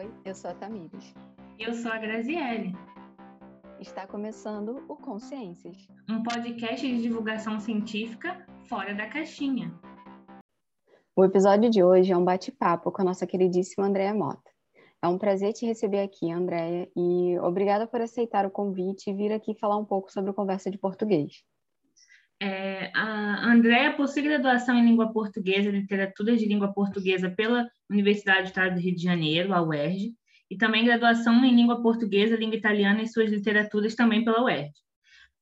Oi, eu sou a Tamires. Eu sou a Graziele. Está começando o Consciências, um podcast de divulgação científica fora da caixinha. O episódio de hoje é um bate-papo com a nossa queridíssima Andréa Mota. É um prazer te receber aqui, Andréia, e obrigada por aceitar o convite e vir aqui falar um pouco sobre conversa de português. É, a Andréa possui graduação em língua portuguesa e literatura de língua portuguesa pela Universidade do Estado do Rio de Janeiro, a UERJ, e também graduação em língua portuguesa, língua italiana e suas literaturas também pela UERJ.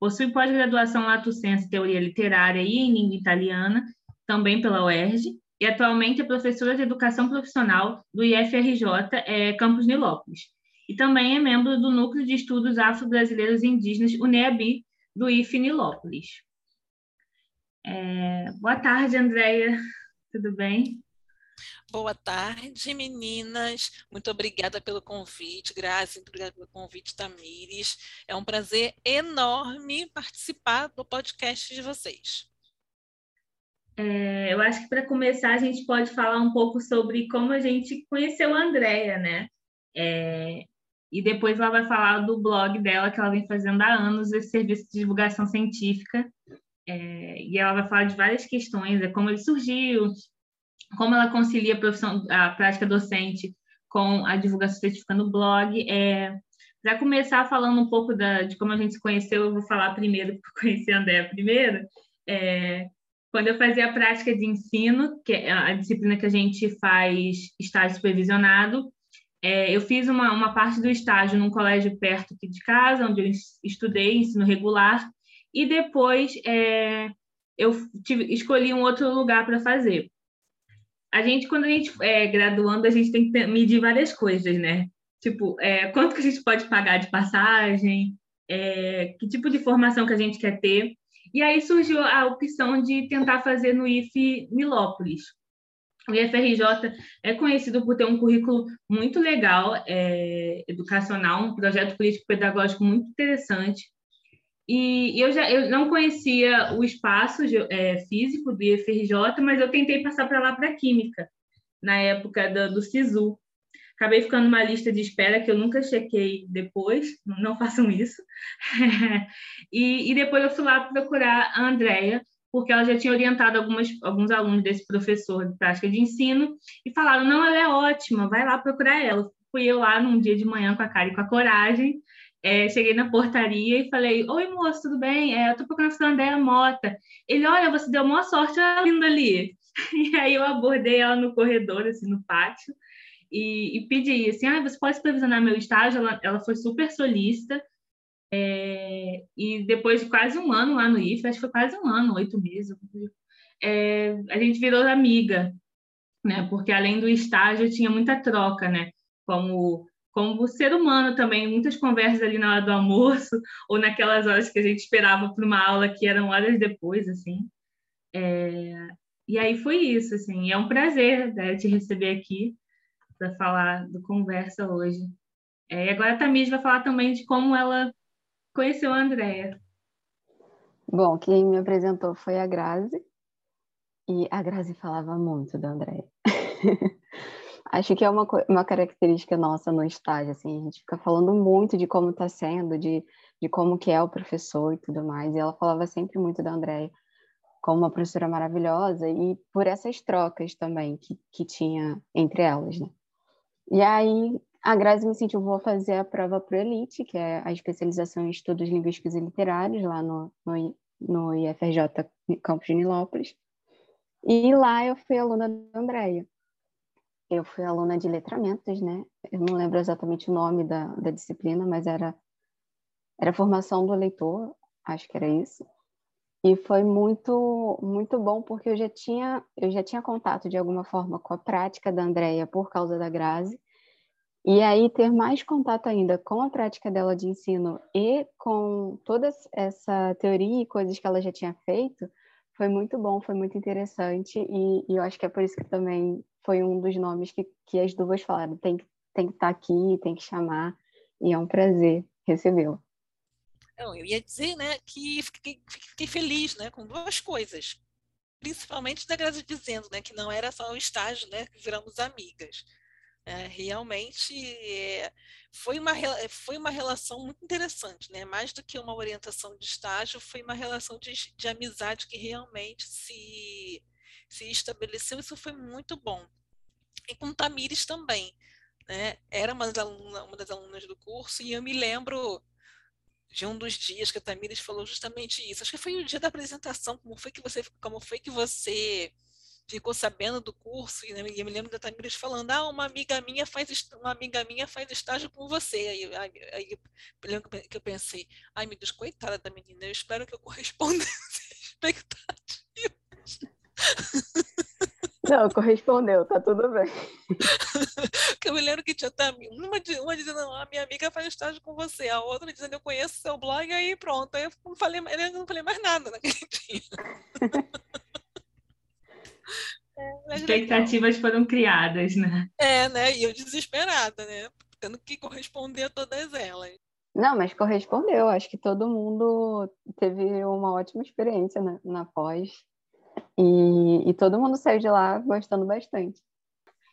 Possui pós-graduação Lato Senso Teoria Literária e em língua italiana, também pela UERJ, e atualmente é professora de educação profissional do IFRJ é, Campus Nilópolis. E também é membro do Núcleo de Estudos Afro-Brasileiros e Indígenas, UNEABI, do IF Nilópolis. É, boa tarde, Andréia. Tudo bem? Boa tarde, meninas. Muito obrigada pelo convite, Grazi, obrigada pelo convite, Tamires. É um prazer enorme participar do podcast de vocês. É, eu acho que para começar a gente pode falar um pouco sobre como a gente conheceu a Andrea, né? É, e depois ela vai falar do blog dela que ela vem fazendo há anos, esse serviço de divulgação científica é, e ela vai falar de várias questões, é como ele surgiu, como ela concilia a, profissão, a prática docente com a divulgação científica no blog. É, Para começar falando um pouco da, de como a gente se conheceu, eu vou falar primeiro, porque conheci a Andréa primeiro. É, quando eu fazia a prática de ensino, que é a disciplina que a gente faz estágio supervisionado, é, eu fiz uma, uma parte do estágio num colégio perto aqui de casa, onde eu estudei ensino regular, e depois é, eu tive, escolhi um outro lugar para fazer. A gente, quando a gente é graduando, a gente tem que medir várias coisas, né? Tipo, é, quanto que a gente pode pagar de passagem, é, que tipo de formação que a gente quer ter. E aí surgiu a opção de tentar fazer no IF Milópolis. O IFRJ é conhecido por ter um currículo muito legal, é, educacional, um projeto político-pedagógico muito interessante, e eu já eu não conhecia o espaço é, físico do IFRJ, mas eu tentei passar para lá para Química, na época do, do SISU. Acabei ficando numa lista de espera que eu nunca chequei depois, não façam isso. e, e, depois eu fui lá procurar a Andrea, porque ela já tinha orientado algumas, alguns alunos desse professor de prática de ensino, e falaram: não, ela é ótima, vai lá procurar ela. Fui eu lá num dia de manhã com a cara e com a coragem, é, cheguei na portaria e falei: Oi, moço, tudo bem? É, eu tô procurando a Andréa Mota. Ele, olha, você deu maior sorte, ela linda ali. E aí eu abordei ela no corredor, assim, no pátio, e, e pedi assim: ah, você pode supervisionar meu estágio? Ela, ela foi super solícita. É, e depois de quase um ano lá no IF, acho que foi quase um ano, oito meses, é, a gente virou amiga, né? Porque além do estágio tinha muita troca, né? Como como ser humano também, muitas conversas ali na hora do almoço ou naquelas horas que a gente esperava para uma aula que eram horas depois, assim. É... E aí foi isso, assim. É um prazer né, te receber aqui para falar do conversa hoje. É, e agora a Tamires vai falar também de como ela conheceu a Andrea. Bom, quem me apresentou foi a Grazi. E a Grazi falava muito da Andrea. Acho que é uma, uma característica nossa no estágio, assim, a gente fica falando muito de como está sendo, de, de como que é o professor e tudo mais, e ela falava sempre muito da Andréia como uma professora maravilhosa e por essas trocas também que, que tinha entre elas, né? E aí a Grazi me incentivou a fazer a prova pro Elite, que é a especialização em estudos linguísticos e literários lá no, no, no IFRJ Campus de Nilópolis. E lá eu fui aluna da Andréia eu fui aluna de letramentos, né? Eu não lembro exatamente o nome da, da disciplina, mas era, era formação do leitor, acho que era isso. E foi muito muito bom porque eu já tinha eu já tinha contato de alguma forma com a prática da Andrea por causa da Grazi. E aí ter mais contato ainda com a prática dela de ensino e com toda essa teoria e coisas que ela já tinha feito, foi muito bom, foi muito interessante e, e eu acho que é por isso que também foi um dos nomes que, que as duas falaram, tem, tem que estar tá aqui, tem que chamar, e é um prazer recebê-lo. Eu ia dizer, né, que fiquei, fiquei, feliz, né, com duas coisas, principalmente da Grazi dizendo, né, que não era só o estágio, né, que viramos amigas. É, realmente é, foi, uma, foi uma relação muito interessante, né? mais do que uma orientação de estágio, foi uma relação de, de amizade que realmente se, se estabeleceu, isso foi muito bom. E com Tamires também, né? era uma das, alunas, uma das alunas do curso, e eu me lembro de um dos dias que a Tamires falou justamente isso. Acho que foi o dia da apresentação, como foi que você, como foi que você ficou sabendo do curso e, né, eu me lembro da Tamires falando, ah, uma amiga minha faz uma amiga minha faz estágio com você. Aí, aí, aí eu lembro que eu pensei, ai meu Deus, coitada da menina, eu espero que eu corresponda às expectativas. Não, correspondeu, tá tudo bem. eu me lembro que tinha uma, uma dizendo, a ah, minha amiga faz estágio com você, a outra dizendo, eu conheço seu blog, aí pronto. Aí eu não falei, eu não falei mais nada naquele dia. É, Expectativas legal. foram criadas, né? É, né? E eu desesperada, né? Tendo que corresponder a todas elas. Não, mas correspondeu. Acho que todo mundo teve uma ótima experiência na, na pós. E, e todo mundo saiu de lá gostando bastante.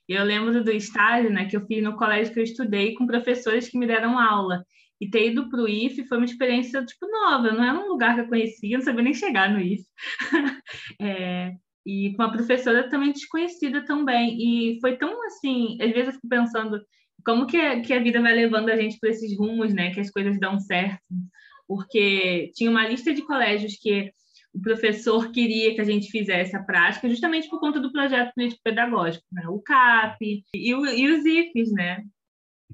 Eu lembro do estágio né, que eu fiz no colégio que eu estudei com professores que me deram aula. E ter ido para o IF foi uma experiência tipo nova, não era um lugar que eu conhecia, não sabia nem chegar no IF. é, e com uma professora também desconhecida também. E foi tão assim, às vezes eu fico pensando como que a, que a vida vai levando a gente para esses rumos, né, que as coisas dão certo. Porque tinha uma lista de colégios que o professor queria que a gente fizesse a prática, justamente por conta do projeto político-pedagógico, né? o CAP e, o, e os IFs, né?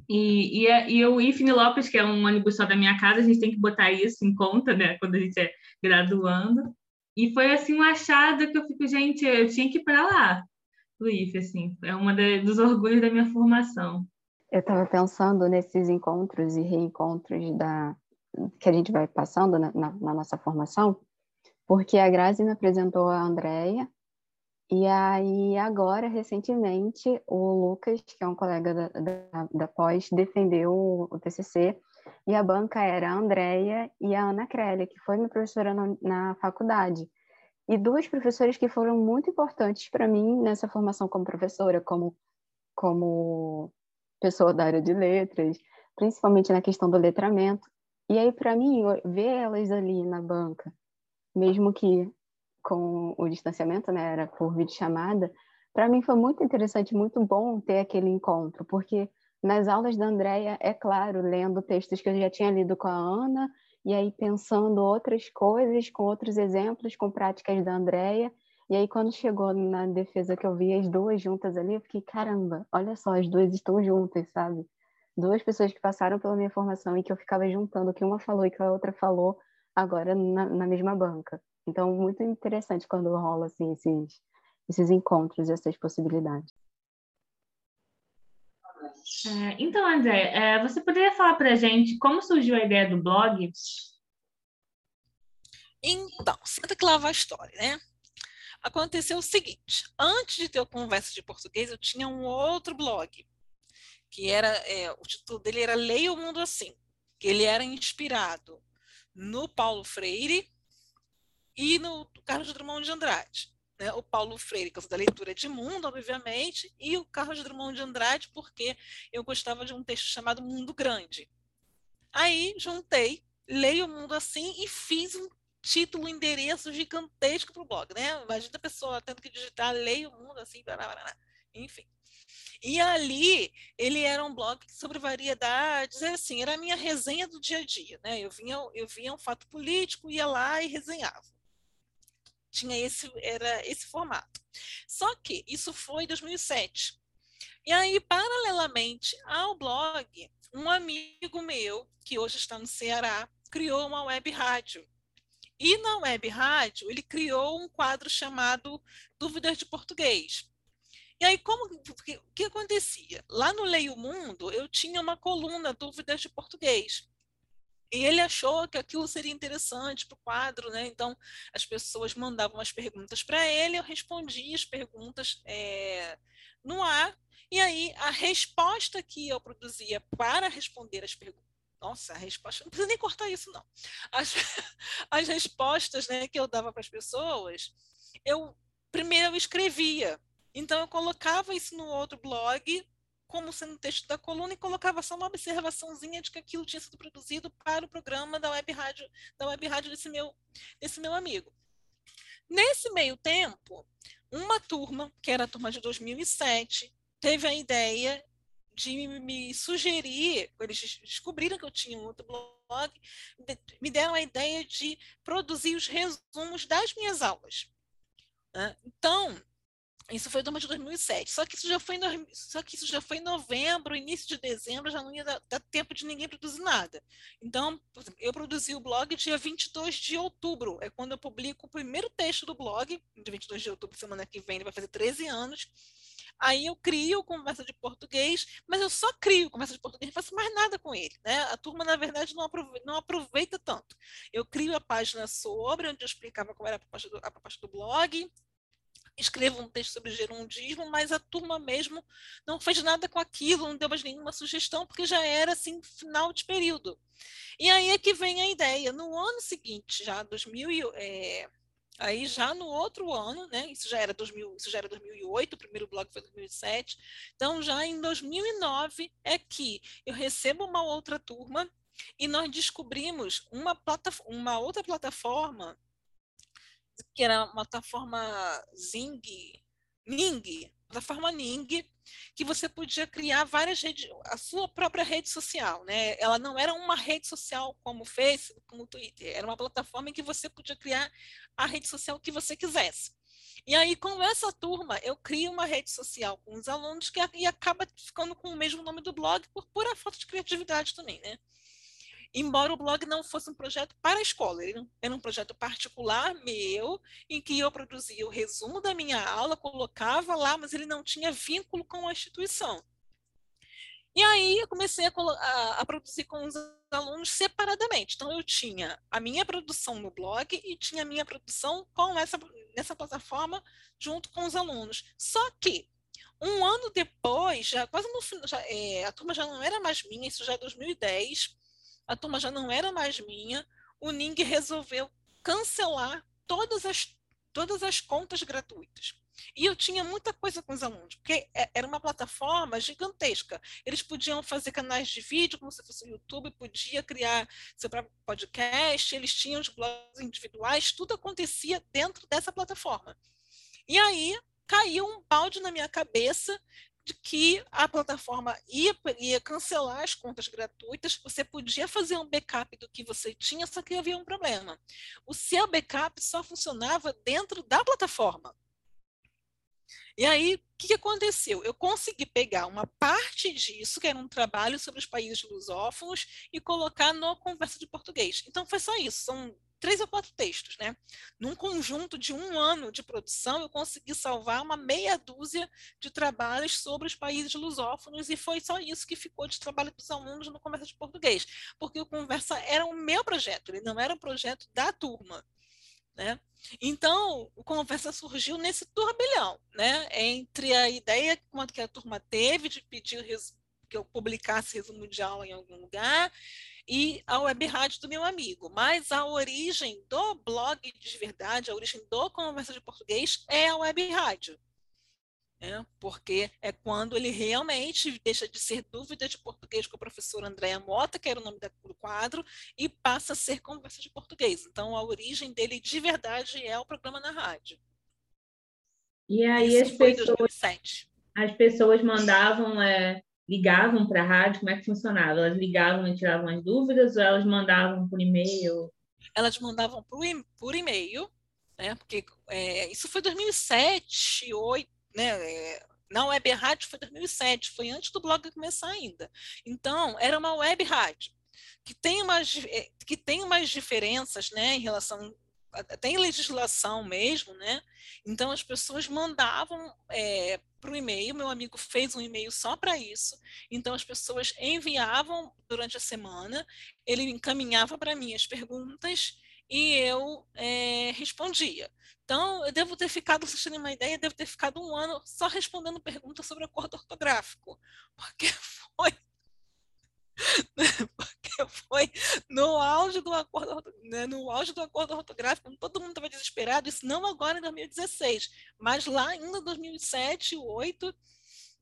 E, e, e, o IFNI Lopes, que é um ônibus só da minha casa, a gente tem que botar isso em conta, né, quando a gente é graduando. E foi assim um achado que eu fico, gente, eu tinha que ir para lá, o IF, assim, é uma dos orgulhos da minha formação. Eu estava pensando nesses encontros e reencontros da que a gente vai passando na, na, na nossa formação, porque a Grazi me apresentou a Andrea e aí agora recentemente o Lucas, que é um colega da, da, da pós, defendeu o, o TCC e a banca era a Andrea e a Ana Crélia, que foi minha professora na, na faculdade. E duas professoras que foram muito importantes para mim nessa formação como professora, como, como pessoa da área de letras, principalmente na questão do letramento. E aí, para mim, ver elas ali na banca, mesmo que com o distanciamento, né, era por videochamada, para mim foi muito interessante, muito bom ter aquele encontro, porque nas aulas da Andrea, é claro, lendo textos que eu já tinha lido com a Ana, e aí pensando outras coisas, com outros exemplos, com práticas da Andrea. E aí, quando chegou na defesa que eu vi as duas juntas ali, eu fiquei, caramba, olha só, as duas estão juntas, sabe? Duas pessoas que passaram pela minha formação e que eu ficava juntando o que uma falou e que a outra falou, agora na, na mesma banca. Então, muito interessante quando rola assim, esses, esses encontros, essas possibilidades. É, então, André, é, você poderia falar para a gente como surgiu a ideia do blog? Então, senta que lá vai a história, né? Aconteceu o seguinte: antes de ter a conversa de português, eu tinha um outro blog, que era é, o título dele era Leia o Mundo Assim, que ele era inspirado no Paulo Freire e no Carlos Drummond de Andrade né, o Paulo Freire, que eu da leitura de mundo, obviamente, e o Carlos Drummond de Andrade, porque eu gostava de um texto chamado Mundo Grande. Aí juntei, leio o mundo assim e fiz um título, endereço gigantesco para o blog, né? Imagina a pessoa tendo que digitar leio o mundo assim, enfim. E ali ele era um blog sobre variedades, assim, era a minha resenha do dia a dia, né? Eu vinha, eu vinha um fato político, ia lá e resenhava tinha esse era esse formato. Só que isso foi em 2007. E aí, paralelamente ao blog, um amigo meu, que hoje está no Ceará, criou uma web rádio. E na web rádio, ele criou um quadro chamado Dúvidas de Português. E aí, como o que acontecia? Lá no Leio Mundo, eu tinha uma coluna Dúvidas de Português. E ele achou que aquilo seria interessante para o quadro, né? Então as pessoas mandavam as perguntas para ele, eu respondia as perguntas é, no ar, e aí a resposta que eu produzia para responder as perguntas. Nossa, a resposta, não precisa nem cortar isso, não. As, as respostas né, que eu dava para as pessoas, eu primeiro eu escrevia. Então eu colocava isso no outro blog como sendo texto da coluna e colocava só uma observaçãozinha de que aquilo tinha sido produzido para o programa da web rádio, da web rádio desse meu, desse meu amigo. Nesse meio tempo, uma turma, que era a turma de 2007, teve a ideia de me sugerir, eles descobriram que eu tinha um outro blog, me deram a ideia de produzir os resumos das minhas aulas. Né? Então, isso foi de 2007. Só que isso já foi em, só que isso já foi em novembro, início de dezembro, já não ia dar, dar tempo de ninguém produzir nada. Então, eu produzi o blog dia 22 de outubro, é quando eu publico o primeiro texto do blog, dia 22 de outubro, semana que vem, ele vai fazer 13 anos. Aí eu crio conversa de português, mas eu só crio conversa de português, não faço mais nada com ele. Né? A turma, na verdade, não aproveita, não aproveita tanto. Eu crio a página sobre, onde eu explicava qual era a proposta do, a proposta do blog, escrevo um texto sobre gerundismo, mas a turma mesmo não fez nada com aquilo, não deu mais nenhuma sugestão, porque já era assim final de período. E aí é que vem a ideia. No ano seguinte, já 2000 é, aí já no outro ano, né? Isso já era 2000, isso já era 2008, o primeiro blog foi 2007. Então já em 2009 é que eu recebo uma outra turma e nós descobrimos uma, uma outra plataforma que era uma plataforma Zing, Ning, plataforma Ning, que você podia criar várias redes, a sua própria rede social, né? Ela não era uma rede social como o Facebook, como o Twitter, era uma plataforma em que você podia criar a rede social que você quisesse. E aí, com essa turma, eu crio uma rede social com os alunos que e acaba ficando com o mesmo nome do blog por pura falta de criatividade também, né? Embora o blog não fosse um projeto para a escola, ele era um projeto particular meu, em que eu produzia o resumo da minha aula, colocava lá, mas ele não tinha vínculo com a instituição. E aí eu comecei a, a, a, produzir com os alunos separadamente. Então eu tinha a minha produção no blog e tinha a minha produção com essa nessa plataforma junto com os alunos. Só que um ano depois, já quase no final, é, a turma já não era mais minha, isso já é 2010 a turma já não era mais minha, o Ning resolveu cancelar todas as, todas as contas gratuitas. E eu tinha muita coisa com os alunos, porque é, era uma plataforma gigantesca. Eles podiam fazer canais de vídeo, como se fosse o YouTube, podia criar seu próprio podcast, eles tinham os blogs individuais, tudo acontecia dentro dessa plataforma. E aí caiu um balde na minha cabeça de que a plataforma ia, ia cancelar as contas gratuitas, você podia fazer um backup do que você tinha, só que havia um problema. O seu backup só funcionava dentro da plataforma. E aí, o que aconteceu? Eu consegui pegar uma parte disso, que era um trabalho sobre os países lusófonos, e colocar no Conversa de Português. Então, foi só isso. São três ou quatro textos, né? Num conjunto de um ano de produção, eu consegui salvar uma meia dúzia de trabalhos sobre os países lusófonos e foi só isso que ficou de trabalho dos alunos no Conversa de Português, porque o Conversa era o meu projeto, ele não era um projeto da turma. Né? Então, o Conversa surgiu nesse turbilhão, né? entre a ideia que a turma teve de pedir que eu publicasse resumo de aula em algum lugar, e a web rádio do meu amigo. Mas a origem do blog de verdade, a origem do Conversa de Português é a web rádio. Né? Porque é quando ele realmente deixa de ser dúvida de português com o professor Andréa Mota, que era o nome do quadro, e passa a ser conversa de português. Então, a origem dele de verdade é o programa na rádio. E aí Isso as pessoas, as pessoas mandavam é, ligavam para a rádio? Como é que funcionava? Elas ligavam e tiravam as dúvidas ou elas mandavam por e-mail? Elas mandavam por, por e-mail, né? Porque é, isso foi 2007, 2008, né? É, na web rádio foi 2007, foi antes do blog começar ainda. Então, era uma web rádio que tem umas, é, que tem umas diferenças né, em relação tem legislação mesmo, né? Então as pessoas mandavam é, para o e-mail, meu amigo fez um e-mail só para isso, então as pessoas enviavam durante a semana, ele encaminhava para mim as perguntas e eu é, respondia. Então, eu devo ter ficado, vocês terem uma ideia, devo ter ficado um ano só respondendo perguntas sobre acordo ortográfico, porque foi porque foi no auge do acordo, né, no auge do acordo ortográfico, todo mundo estava desesperado, isso não agora em 2016, mas lá ainda em 2007, 2008,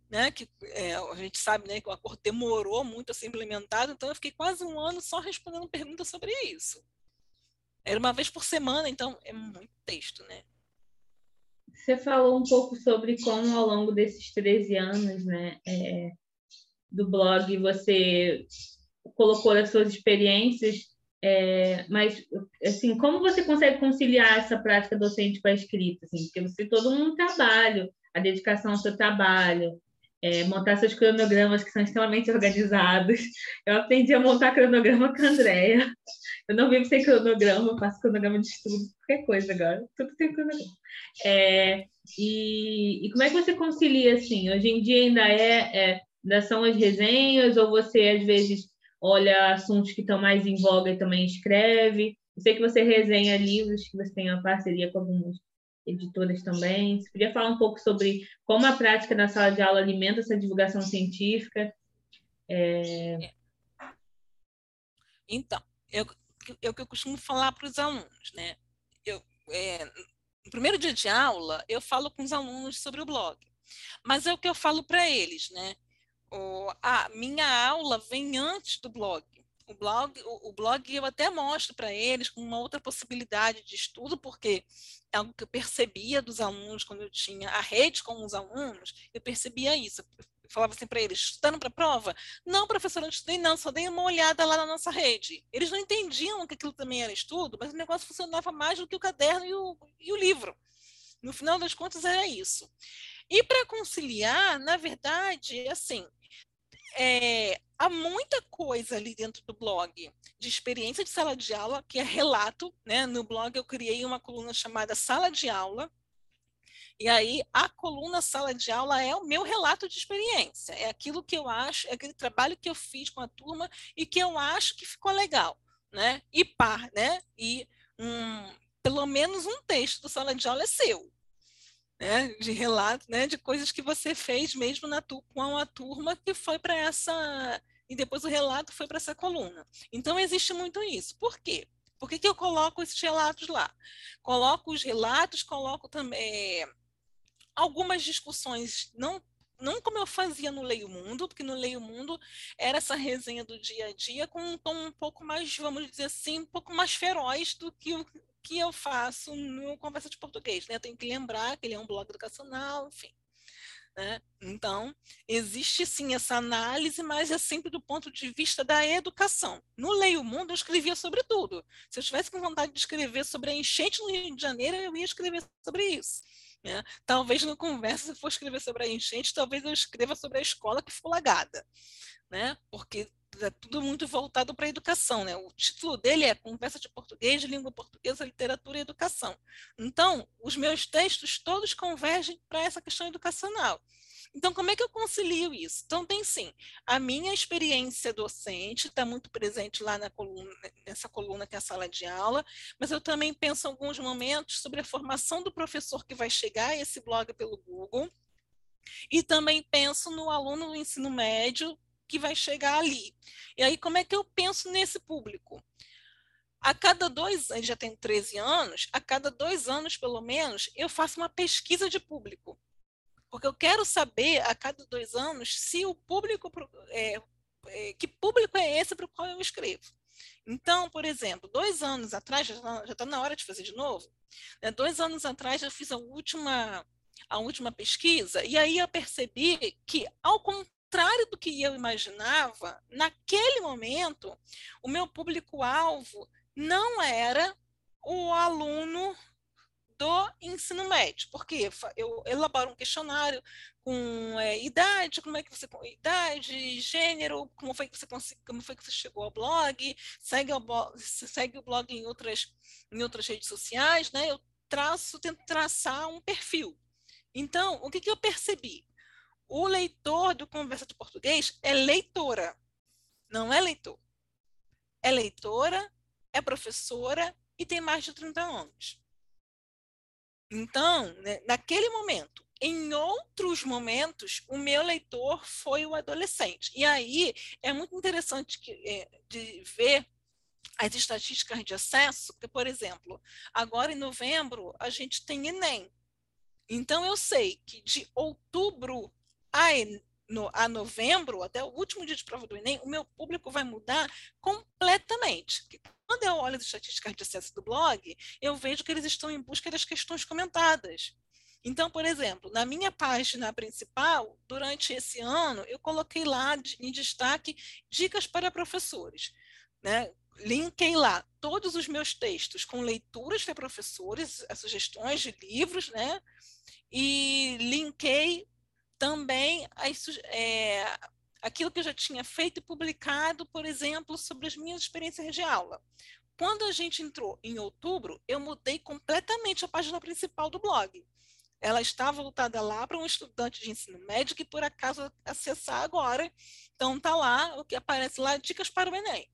né, que é, a gente sabe né, que o acordo demorou muito a ser implementado, então eu fiquei quase um ano só respondendo perguntas sobre isso. Era uma vez por semana, então é muito texto, né? Você falou um pouco sobre como ao longo desses 13 anos, né, é, do blog, você colocou as suas experiências, é, mas assim, como você consegue conciliar essa prática docente com a escrita? Assim, porque você todo um trabalho, a dedicação ao seu trabalho, é, montar seus cronogramas que são extremamente organizados. Eu aprendi a montar cronograma com a Andrea. Eu não vivo sem cronograma, faço cronograma de estudo, qualquer coisa agora. Tudo tem cronograma. É, e, e, como é que você concilia, assim? Hoje em dia ainda é, é ainda são as resenhas, ou você, às vezes, olha assuntos que estão mais em voga e também escreve? Eu sei que você resenha livros, que você tem uma parceria com algumas editoras também. Você podia falar um pouco sobre como a prática na sala de aula alimenta essa divulgação científica? É... Então, eu, eu, eu costumo falar para os alunos, né? Eu, é, no primeiro dia de aula, eu falo com os alunos sobre o blog, mas é o que eu falo para eles, né? O, a minha aula vem antes do blog o blog, o, o blog eu até mostro para eles com uma outra possibilidade de estudo, porque é algo que eu percebia dos alunos quando eu tinha a rede com os alunos, eu percebia isso. Eu falava assim para eles, estudando para a prova? Não, professora, não estudei não, só dei uma olhada lá na nossa rede. Eles não entendiam que aquilo também era estudo, mas o negócio funcionava mais do que o caderno e o, e o livro. No final das contas, era isso. E para conciliar, na verdade, assim, é, há muita coisa ali dentro do blog de experiência de sala de aula, que é relato, né? No blog eu criei uma coluna chamada Sala de Aula, e aí a coluna Sala de Aula é o meu relato de experiência, é aquilo que eu acho, é aquele trabalho que eu fiz com a turma e que eu acho que ficou legal, né? E par, né? E um, pelo menos um texto do Sala de Aula é seu, né, de relato, né, de coisas que você fez mesmo na tu, com a turma que foi para essa e depois o relato foi para essa coluna. Então existe muito isso. Por quê? Por que, que eu coloco esses relatos lá? Coloco os relatos, coloco também algumas discussões não não como eu fazia no Leio Mundo, porque no Leio Mundo era essa resenha do dia a dia com um tom um pouco mais, vamos dizer assim, um pouco mais feroz do que o, que eu faço no Conversa de Português. Né? Eu tenho que lembrar que ele é um blog educacional, enfim. Né? Então, existe sim essa análise, mas é sempre do ponto de vista da educação. No Leio Mundo, eu escrevia sobre tudo. Se eu tivesse com vontade de escrever sobre a enchente no Rio de Janeiro, eu ia escrever sobre isso. Né? Talvez no Conversa, se eu for escrever sobre a enchente, talvez eu escreva sobre a escola que ficou lagada. Né? Porque é tudo muito voltado para a educação, né? O título dele é Conversa de Português, Língua Portuguesa, Literatura e Educação. Então, os meus textos todos convergem para essa questão educacional. Então, como é que eu concilio isso? Então, tem sim, a minha experiência docente está muito presente lá na coluna, nessa coluna que é a sala de aula, mas eu também penso em alguns momentos sobre a formação do professor que vai chegar a esse blog pelo Google, e também penso no aluno do ensino médio que vai chegar ali. E aí, como é que eu penso nesse público? A cada dois, ele já tem 13 anos, a cada dois anos, pelo menos, eu faço uma pesquisa de público. Porque eu quero saber, a cada dois anos, se o público, é, é, que público é esse para o qual eu escrevo. Então, por exemplo, dois anos atrás, já está tá na hora de fazer de novo, né, dois anos atrás eu fiz a última, a última pesquisa, e aí eu percebi que, ao contrário do que eu imaginava, naquele momento, o meu público-alvo não era o aluno do ensino médio, porque eu elaboro um questionário com é, idade, como é que você idade, gênero, como foi que você como foi que você chegou ao blog, segue o blog, segue o blog em outras em outras redes sociais, né? Eu traço, tento traçar um perfil. Então, o que, que eu percebi? O leitor do Conversa de Português é leitora, não é leitor. É leitora, é professora e tem mais de 30 anos. Então, né, naquele momento, em outros momentos, o meu leitor foi o adolescente. E aí é muito interessante que, é, de ver as estatísticas de acesso, porque, por exemplo, agora em novembro a gente tem Enem. Então, eu sei que de outubro a, no, a novembro, até o último dia de prova do Enem, o meu público vai mudar completamente. Quando eu olho as estatísticas de acesso do blog, eu vejo que eles estão em busca das questões comentadas. Então, por exemplo, na minha página principal, durante esse ano, eu coloquei lá em destaque dicas para professores. Né? Linkei lá todos os meus textos com leituras para professores, sugestões de livros, né? E linkei também as, é, aquilo que eu já tinha feito e publicado, por exemplo, sobre as minhas experiências de aula. Quando a gente entrou em outubro, eu mudei completamente a página principal do blog ela está voltada lá para um estudante de ensino médio que por acaso acessar agora. Então está lá, o que aparece lá, dicas para o Enem.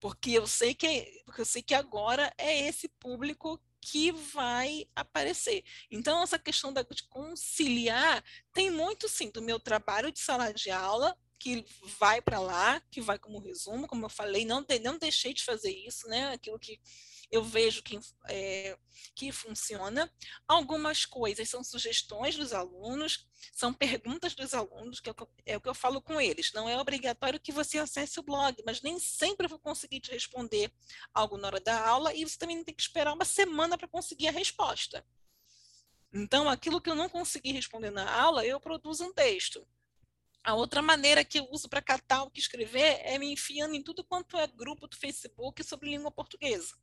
Porque eu sei que porque eu sei que agora é esse público que vai aparecer. Então essa questão da, de conciliar tem muito sim do meu trabalho de sala de aula que vai para lá, que vai como resumo, como eu falei, não, não deixei de fazer isso, né? Aquilo que eu vejo que, é, que funciona. Algumas coisas são sugestões dos alunos, são perguntas dos alunos, que é, é o que eu falo com eles. Não é obrigatório que você acesse o blog, mas nem sempre eu vou conseguir te responder algo na hora da aula e você também tem que esperar uma semana para conseguir a resposta. Então, aquilo que eu não consegui responder na aula, eu produzo um texto. A outra maneira que eu uso para catar o que escrever é me enfiando em tudo quanto é grupo do Facebook sobre língua portuguesa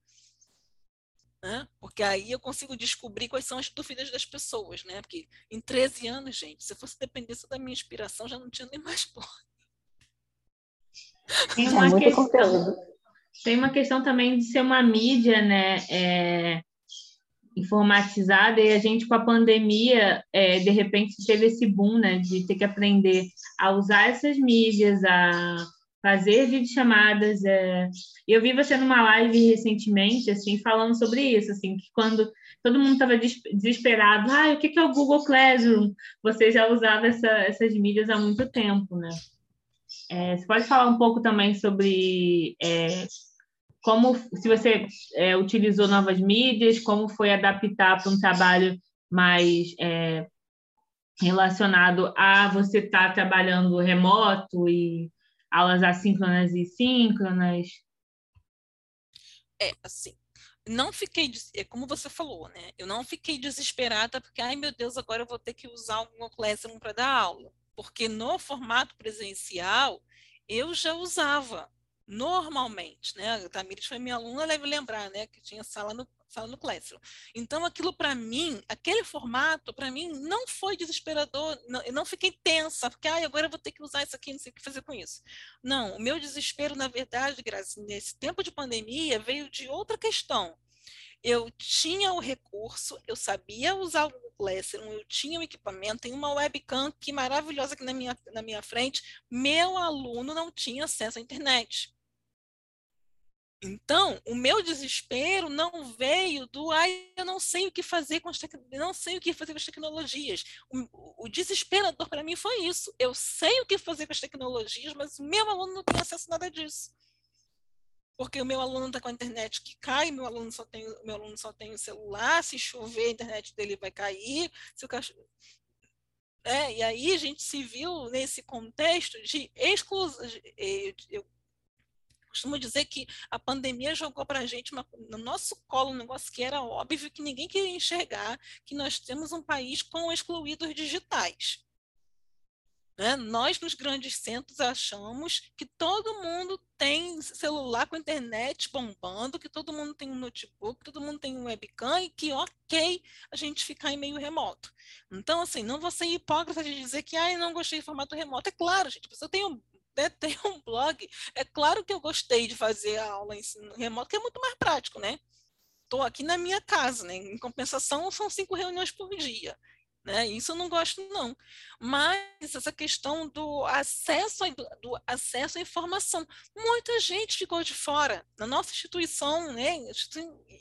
né? Porque aí eu consigo descobrir quais são as dúvidas das pessoas, né? Porque em 13 anos, gente, se fosse depender só da minha inspiração, já não tinha nem mais blog. Tem uma, é questão, tem uma questão também de ser uma mídia, né? É, informatizada e a gente com a pandemia é, de repente teve esse boom né de ter que aprender a usar essas mídias a fazer videochamadas. É... Eu vi você numa live recentemente, assim, falando sobre isso, assim, que quando todo mundo estava desesperado, ah, o que é o Google Classroom? Você já usava essa, essas mídias há muito tempo, né? É, você pode falar um pouco também sobre é, como, se você é, utilizou novas mídias, como foi adaptar para um trabalho mais é, relacionado a você estar tá trabalhando remoto e aulas assíncronas e síncronas? É, assim, não fiquei, é como você falou, né? Eu não fiquei desesperada porque, ai meu Deus, agora eu vou ter que usar algum Classroom para dar aula. Porque no formato presencial, eu já usava normalmente, né? A Tamires foi minha aluna, deve lembrar, né? Que tinha sala no, sala no Classroom. Então, aquilo para mim, aquele formato, para mim, não foi desesperador, não, eu não fiquei tensa, porque ah, agora eu vou ter que usar isso aqui, não sei o que fazer com isso. Não, o meu desespero, na verdade, Graça, nesse tempo de pandemia, veio de outra questão. Eu tinha o recurso, eu sabia usar o Classroom, eu tinha o equipamento, tem uma webcam que maravilhosa aqui na minha, na minha frente, meu aluno não tinha acesso à internet. Então, o meu desespero não veio do ai, eu não sei o que fazer com as não sei o que fazer com as tecnologias. O, o desesperador para mim foi isso. Eu sei o que fazer com as tecnologias, mas o meu aluno não tem acesso a nada disso. Porque o meu aluno está com a internet que cai, meu aluno só tem, meu aluno só tem o celular, se chover, a internet dele vai cair, se o cachorro... É, e aí a gente se viu nesse contexto de exclusão. Eu costumo dizer que a pandemia jogou para a gente uma, no nosso colo um negócio que era óbvio que ninguém queria enxergar, que nós temos um país com excluídos digitais. Né? Nós, nos grandes centros, achamos que todo mundo tem celular com internet bombando, que todo mundo tem um notebook, todo mundo tem um webcam e que, ok, a gente ficar em meio remoto. Então, assim, não vou ser hipócrita de dizer que ah, não gostei de formato remoto. É claro, gente, você tem um né, tem um blog. É claro que eu gostei de fazer a aula em ensino remoto, que é muito mais prático, né? Estou aqui na minha casa, né? Em compensação, são cinco reuniões por dia. Né? Isso eu não gosto, não. Mas essa questão do acesso, a, do acesso à informação. Muita gente ficou de fora. Na nossa instituição, né,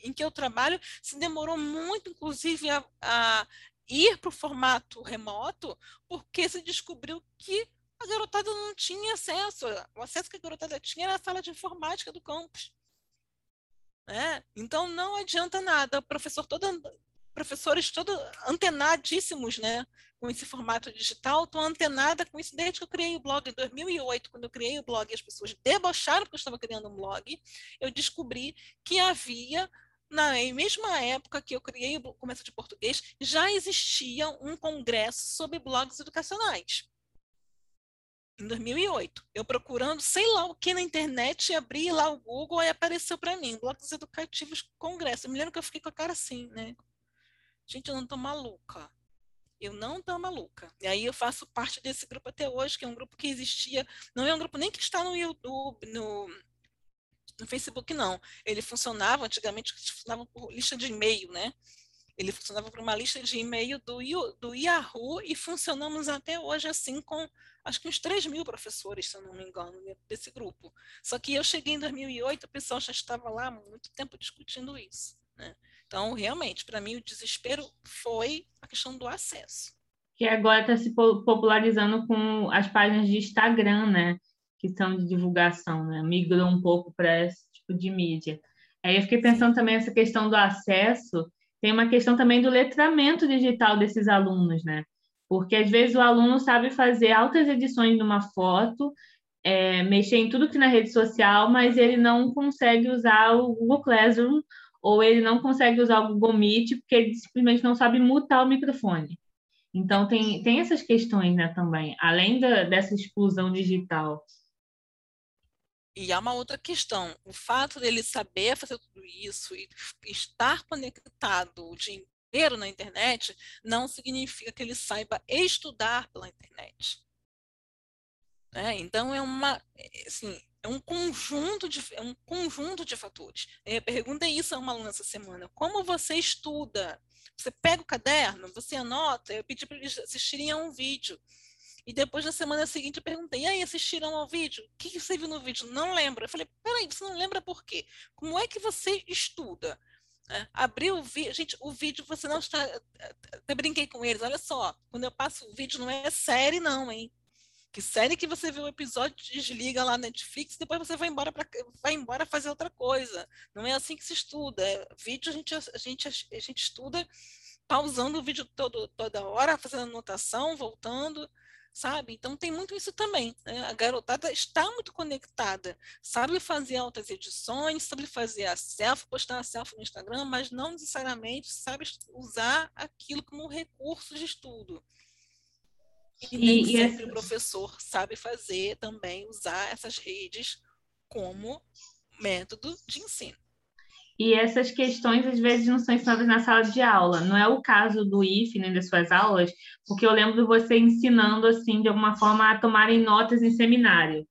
em que eu trabalho, se demorou muito, inclusive, a, a ir para o formato remoto, porque se descobriu que a garotada não tinha acesso. O acesso que a garotada tinha era a sala de informática do campus. Né? Então não adianta nada. O professor todo professores todos antenadíssimos, né? Com esse formato digital, estou antenada com isso desde que eu criei o blog em 2008. Quando eu criei o blog as pessoas debocharam porque eu estava criando um blog, eu descobri que havia na mesma época que eu criei o Começo de Português, já existia um congresso sobre blogs educacionais. Em 2008. Eu procurando, sei lá o que na internet, abri lá o Google e apareceu para mim, blogs educativos congresso. Eu me lembro que eu fiquei com a cara assim, né? Gente, eu não tô maluca. Eu não tô maluca. E aí eu faço parte desse grupo até hoje, que é um grupo que existia, não é um grupo nem que está no YouTube, no no Facebook não. Ele funcionava, antigamente funcionava por lista de e-mail, né? Ele funcionava por uma lista de e-mail do, do Yahoo e funcionamos até hoje assim com acho que uns 3 mil professores, se eu não me engano, desse grupo. Só que eu cheguei em 2008, o pessoal já estava lá há muito tempo discutindo isso. Né? Então, realmente, para mim, o desespero foi a questão do acesso. Que agora está se popularizando com as páginas de Instagram, né? que são de divulgação, né? migrou um pouco para esse tipo de mídia. Aí eu fiquei pensando também essa questão do acesso, tem uma questão também do letramento digital desses alunos, né? Porque às vezes o aluno sabe fazer altas edições numa foto, é, mexer em tudo que na rede social, mas ele não consegue usar o Google Classroom ou ele não consegue usar o Google Meet porque ele simplesmente não sabe mutar o microfone. Então tem, tem essas questões né, também, além da, dessa exclusão digital. E há uma outra questão. O fato dele saber fazer tudo isso e estar conectado o dia inteiro na internet não significa que ele saiba estudar pela internet. Né? Então é uma, assim, é um conjunto de é um conjunto de fatores. Eu perguntei isso a uma aluna essa semana. Como você estuda? Você pega o caderno, você anota. Eu pedi para eles assistirem a um vídeo. E depois, na semana seguinte, eu perguntei: e aí, assistiram ao vídeo? O que você viu no vídeo? Não lembro. Eu falei: peraí, você não lembra por quê? Como é que você estuda? É, abriu o vídeo. Gente, o vídeo você não está. Até brinquei com eles. Olha só, quando eu passo o vídeo, não é série, não, hein? Que série que você vê o episódio, desliga lá na Netflix, depois você vai embora para vai embora fazer outra coisa. Não é assim que se estuda. É, vídeo a gente, a gente, a gente estuda pausando o vídeo todo, toda hora, fazendo anotação, voltando sabe? Então tem muito isso também. Né? A garotada está muito conectada, sabe fazer altas edições, sabe fazer a selfie, postar a selfie no Instagram, mas não necessariamente sabe usar aquilo como recurso de estudo. E, nem e sempre essa... o professor sabe fazer também, usar essas redes como método de ensino. E essas questões, às vezes, não são ensinadas na sala de aula. Não é o caso do IF, nem das suas aulas, porque eu lembro de você ensinando, assim, de alguma forma, a tomarem notas em seminário.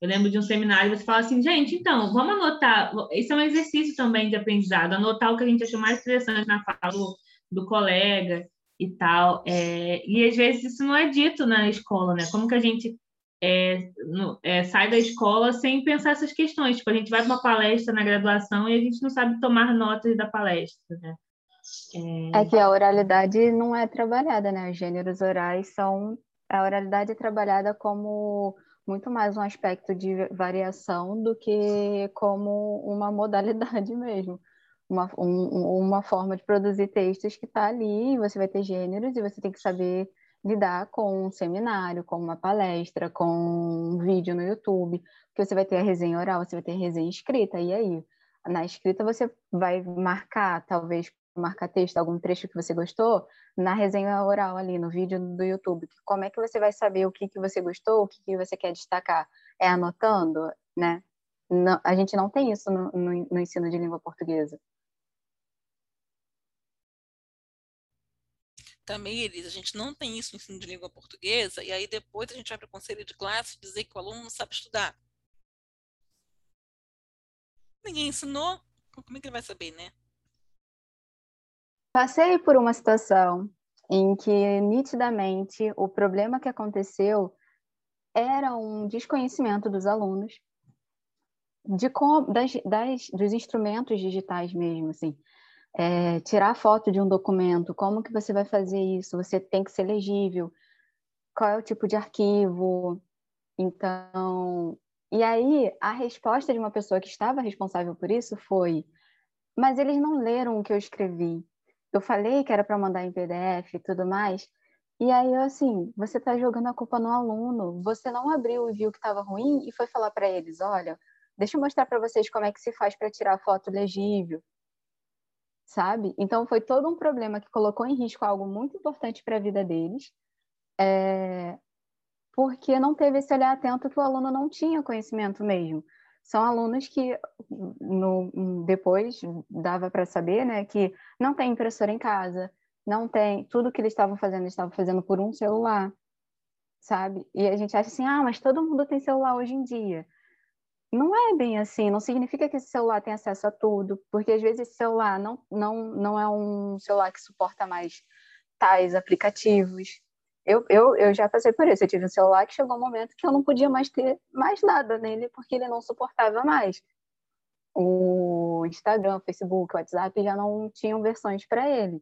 Eu lembro de um seminário, você fala assim, gente, então, vamos anotar. Isso é um exercício também de aprendizado, anotar o que a gente achou mais interessante na fala do, do colega e tal. É, e às vezes isso não é dito na escola, né? Como que a gente é, no, é, sai da escola sem pensar essas questões. Tipo, a gente vai para uma palestra na graduação e a gente não sabe tomar notas da palestra, né? É... é que a oralidade não é trabalhada, né? Os gêneros orais são... A oralidade é trabalhada como muito mais um aspecto de variação do que como uma modalidade mesmo. Uma, um, uma forma de produzir textos que está ali, você vai ter gêneros e você tem que saber lidar com um seminário, com uma palestra, com um vídeo no YouTube, porque você vai ter a resenha oral, você vai ter a resenha escrita, e aí? Na escrita você vai marcar, talvez marcar texto, algum trecho que você gostou, na resenha oral ali, no vídeo do YouTube. Como é que você vai saber o que, que você gostou, o que, que você quer destacar? É anotando, né? Não, a gente não tem isso no, no, no ensino de língua portuguesa. Também, Elis, a gente não tem isso no ensino de língua portuguesa, e aí depois a gente vai para o conselho de classe dizer que o aluno não sabe estudar. Ninguém ensinou, como é que ele vai saber, né? Passei por uma situação em que, nitidamente, o problema que aconteceu era um desconhecimento dos alunos de como, das, das, dos instrumentos digitais mesmo, assim é, tirar foto de um documento, como que você vai fazer isso? Você tem que ser legível, qual é o tipo de arquivo? Então, e aí a resposta de uma pessoa que estava responsável por isso foi: mas eles não leram o que eu escrevi. eu falei que era para mandar em PDF e tudo mais. E aí, eu assim, você está jogando a culpa no aluno. Você não abriu e viu que estava ruim e foi falar para eles: olha, deixa eu mostrar para vocês como é que se faz para tirar foto legível. Sabe? Então, foi todo um problema que colocou em risco algo muito importante para a vida deles, é... porque não teve esse olhar atento que o aluno não tinha conhecimento mesmo são alunos que no, depois dava para saber né, que não tem impressora em casa, não tem. Tudo que eles estavam fazendo, eles estavam fazendo por um celular, sabe? E a gente acha assim, ah, mas todo mundo tem celular hoje em dia. Não é bem assim, não significa que esse celular tem acesso a tudo, porque às vezes esse celular não, não, não é um celular que suporta mais tais aplicativos, eu, eu, eu já passei por isso. Eu tive um celular que chegou um momento que eu não podia mais ter mais nada nele porque ele não suportava mais. O Instagram, o Facebook, o WhatsApp já não tinham versões para ele.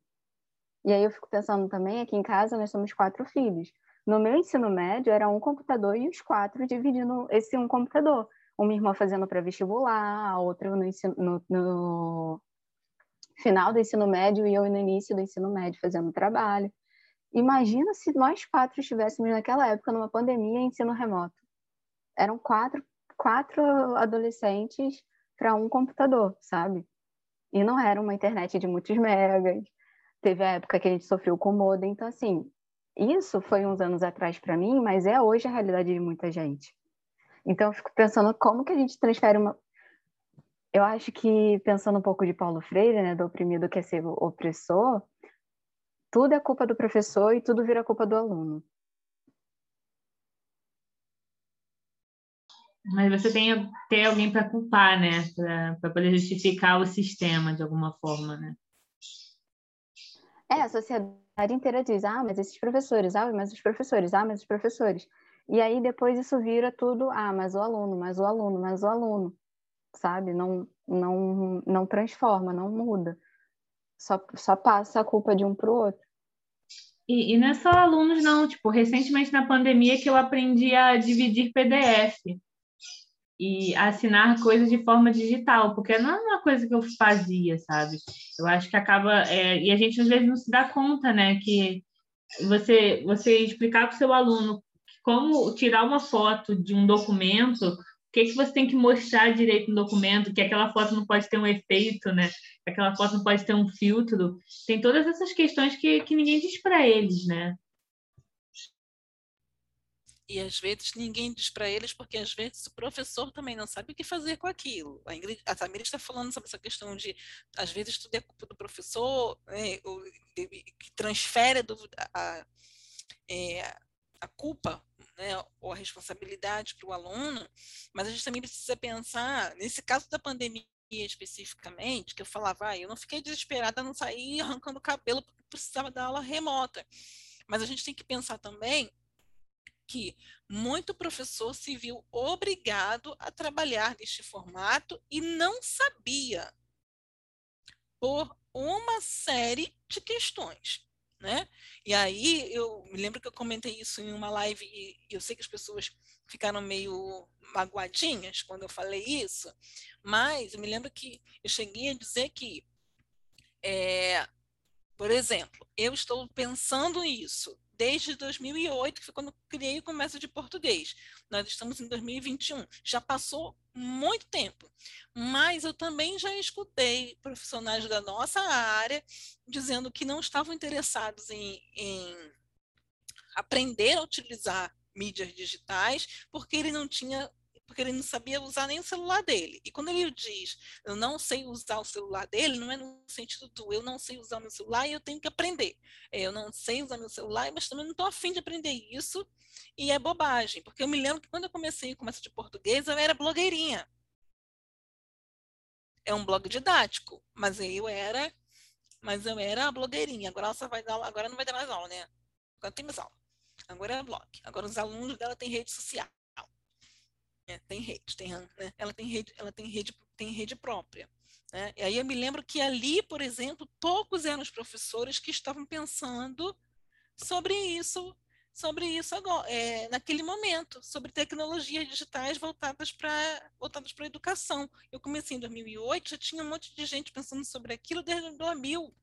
E aí eu fico pensando também, aqui em casa nós somos quatro filhos. No meu ensino médio era um computador e os quatro dividindo esse um computador. Uma irmã fazendo para vestibular, a outra no, ensino, no, no final do ensino médio e eu no início do ensino médio fazendo trabalho. Imagina se nós quatro estivéssemos naquela época numa pandemia em ensino remoto. Eram quatro, quatro adolescentes para um computador, sabe? E não era uma internet de muitos megas. Teve a época que a gente sofreu com modem. Então, assim, isso foi uns anos atrás para mim, mas é hoje a realidade de muita gente. Então, eu fico pensando como que a gente transfere uma. Eu acho que, pensando um pouco de Paulo Freire, né, do oprimido que é ser opressor, tudo é culpa do professor e tudo vira culpa do aluno. Mas você tem ter alguém para culpar, né? Para poder justificar o sistema de alguma forma, né? É, a sociedade inteira diz: ah, mas esses professores, ah, mas os professores, ah, mas os professores. E aí depois isso vira tudo: ah, mas o aluno, mas o aluno, mas o aluno. Sabe? Não, não, não transforma, não muda. Só, só passa a culpa de um para o outro. E, e, não é só alunos, não. Tipo, recentemente na pandemia que eu aprendi a dividir PDF e assinar coisas de forma digital, porque não é uma coisa que eu fazia, sabe? Eu acho que acaba. É, e a gente às vezes não se dá conta, né? Que você, você explicar para o seu aluno como tirar uma foto de um documento que, que você tem que mostrar direito no documento, que aquela foto não pode ter um efeito, né? Que aquela foto não pode ter um filtro. Tem todas essas questões que, que ninguém diz para eles, né? E às vezes ninguém diz para eles, porque às vezes o professor também não sabe o que fazer com aquilo. A, Ingrid, a Tamira está falando sobre essa questão de, às vezes, tudo é culpa do professor, né, que transfere a, a, é, a culpa né, ou a responsabilidade para o aluno, mas a gente também precisa pensar, nesse caso da pandemia especificamente, que eu falava, ah, eu não fiquei desesperada, não saí arrancando o cabelo porque precisava da aula remota. Mas a gente tem que pensar também que muito professor se viu obrigado a trabalhar neste formato e não sabia por uma série de questões né? E aí eu me lembro que eu comentei isso em uma live e eu sei que as pessoas ficaram meio magoadinhas quando eu falei isso, mas eu me lembro que eu cheguei a dizer que, é, por exemplo, eu estou pensando nisso desde 2008, que foi quando criei o comércio de português. Nós estamos em 2021. Já passou muito tempo. Mas eu também já escutei profissionais da nossa área dizendo que não estavam interessados em, em aprender a utilizar mídias digitais, porque ele não tinha porque ele não sabia usar nem o celular dele. E quando ele diz, eu não sei usar o celular dele, não é no sentido do eu não sei usar o meu celular e eu tenho que aprender. É, eu não sei usar meu celular, mas também não estou afim de aprender isso. E é bobagem, porque eu me lembro que quando eu comecei comércio de português, eu era blogueirinha. É um blog didático, mas eu era, mas eu era blogueirinha. Agora ela vai dar, agora não vai dar mais aula, né? Agora tem mais aula. Agora é blog. Agora os alunos dela têm rede social. É, tem rede, tem, né? ela tem rede, ela tem rede, tem rede própria. Né? E aí eu me lembro que ali, por exemplo, poucos eram os professores que estavam pensando sobre isso, sobre isso agora, é, naquele momento, sobre tecnologias digitais voltadas para voltadas para educação. Eu comecei em 2008, já tinha um monte de gente pensando sobre aquilo desde 2000.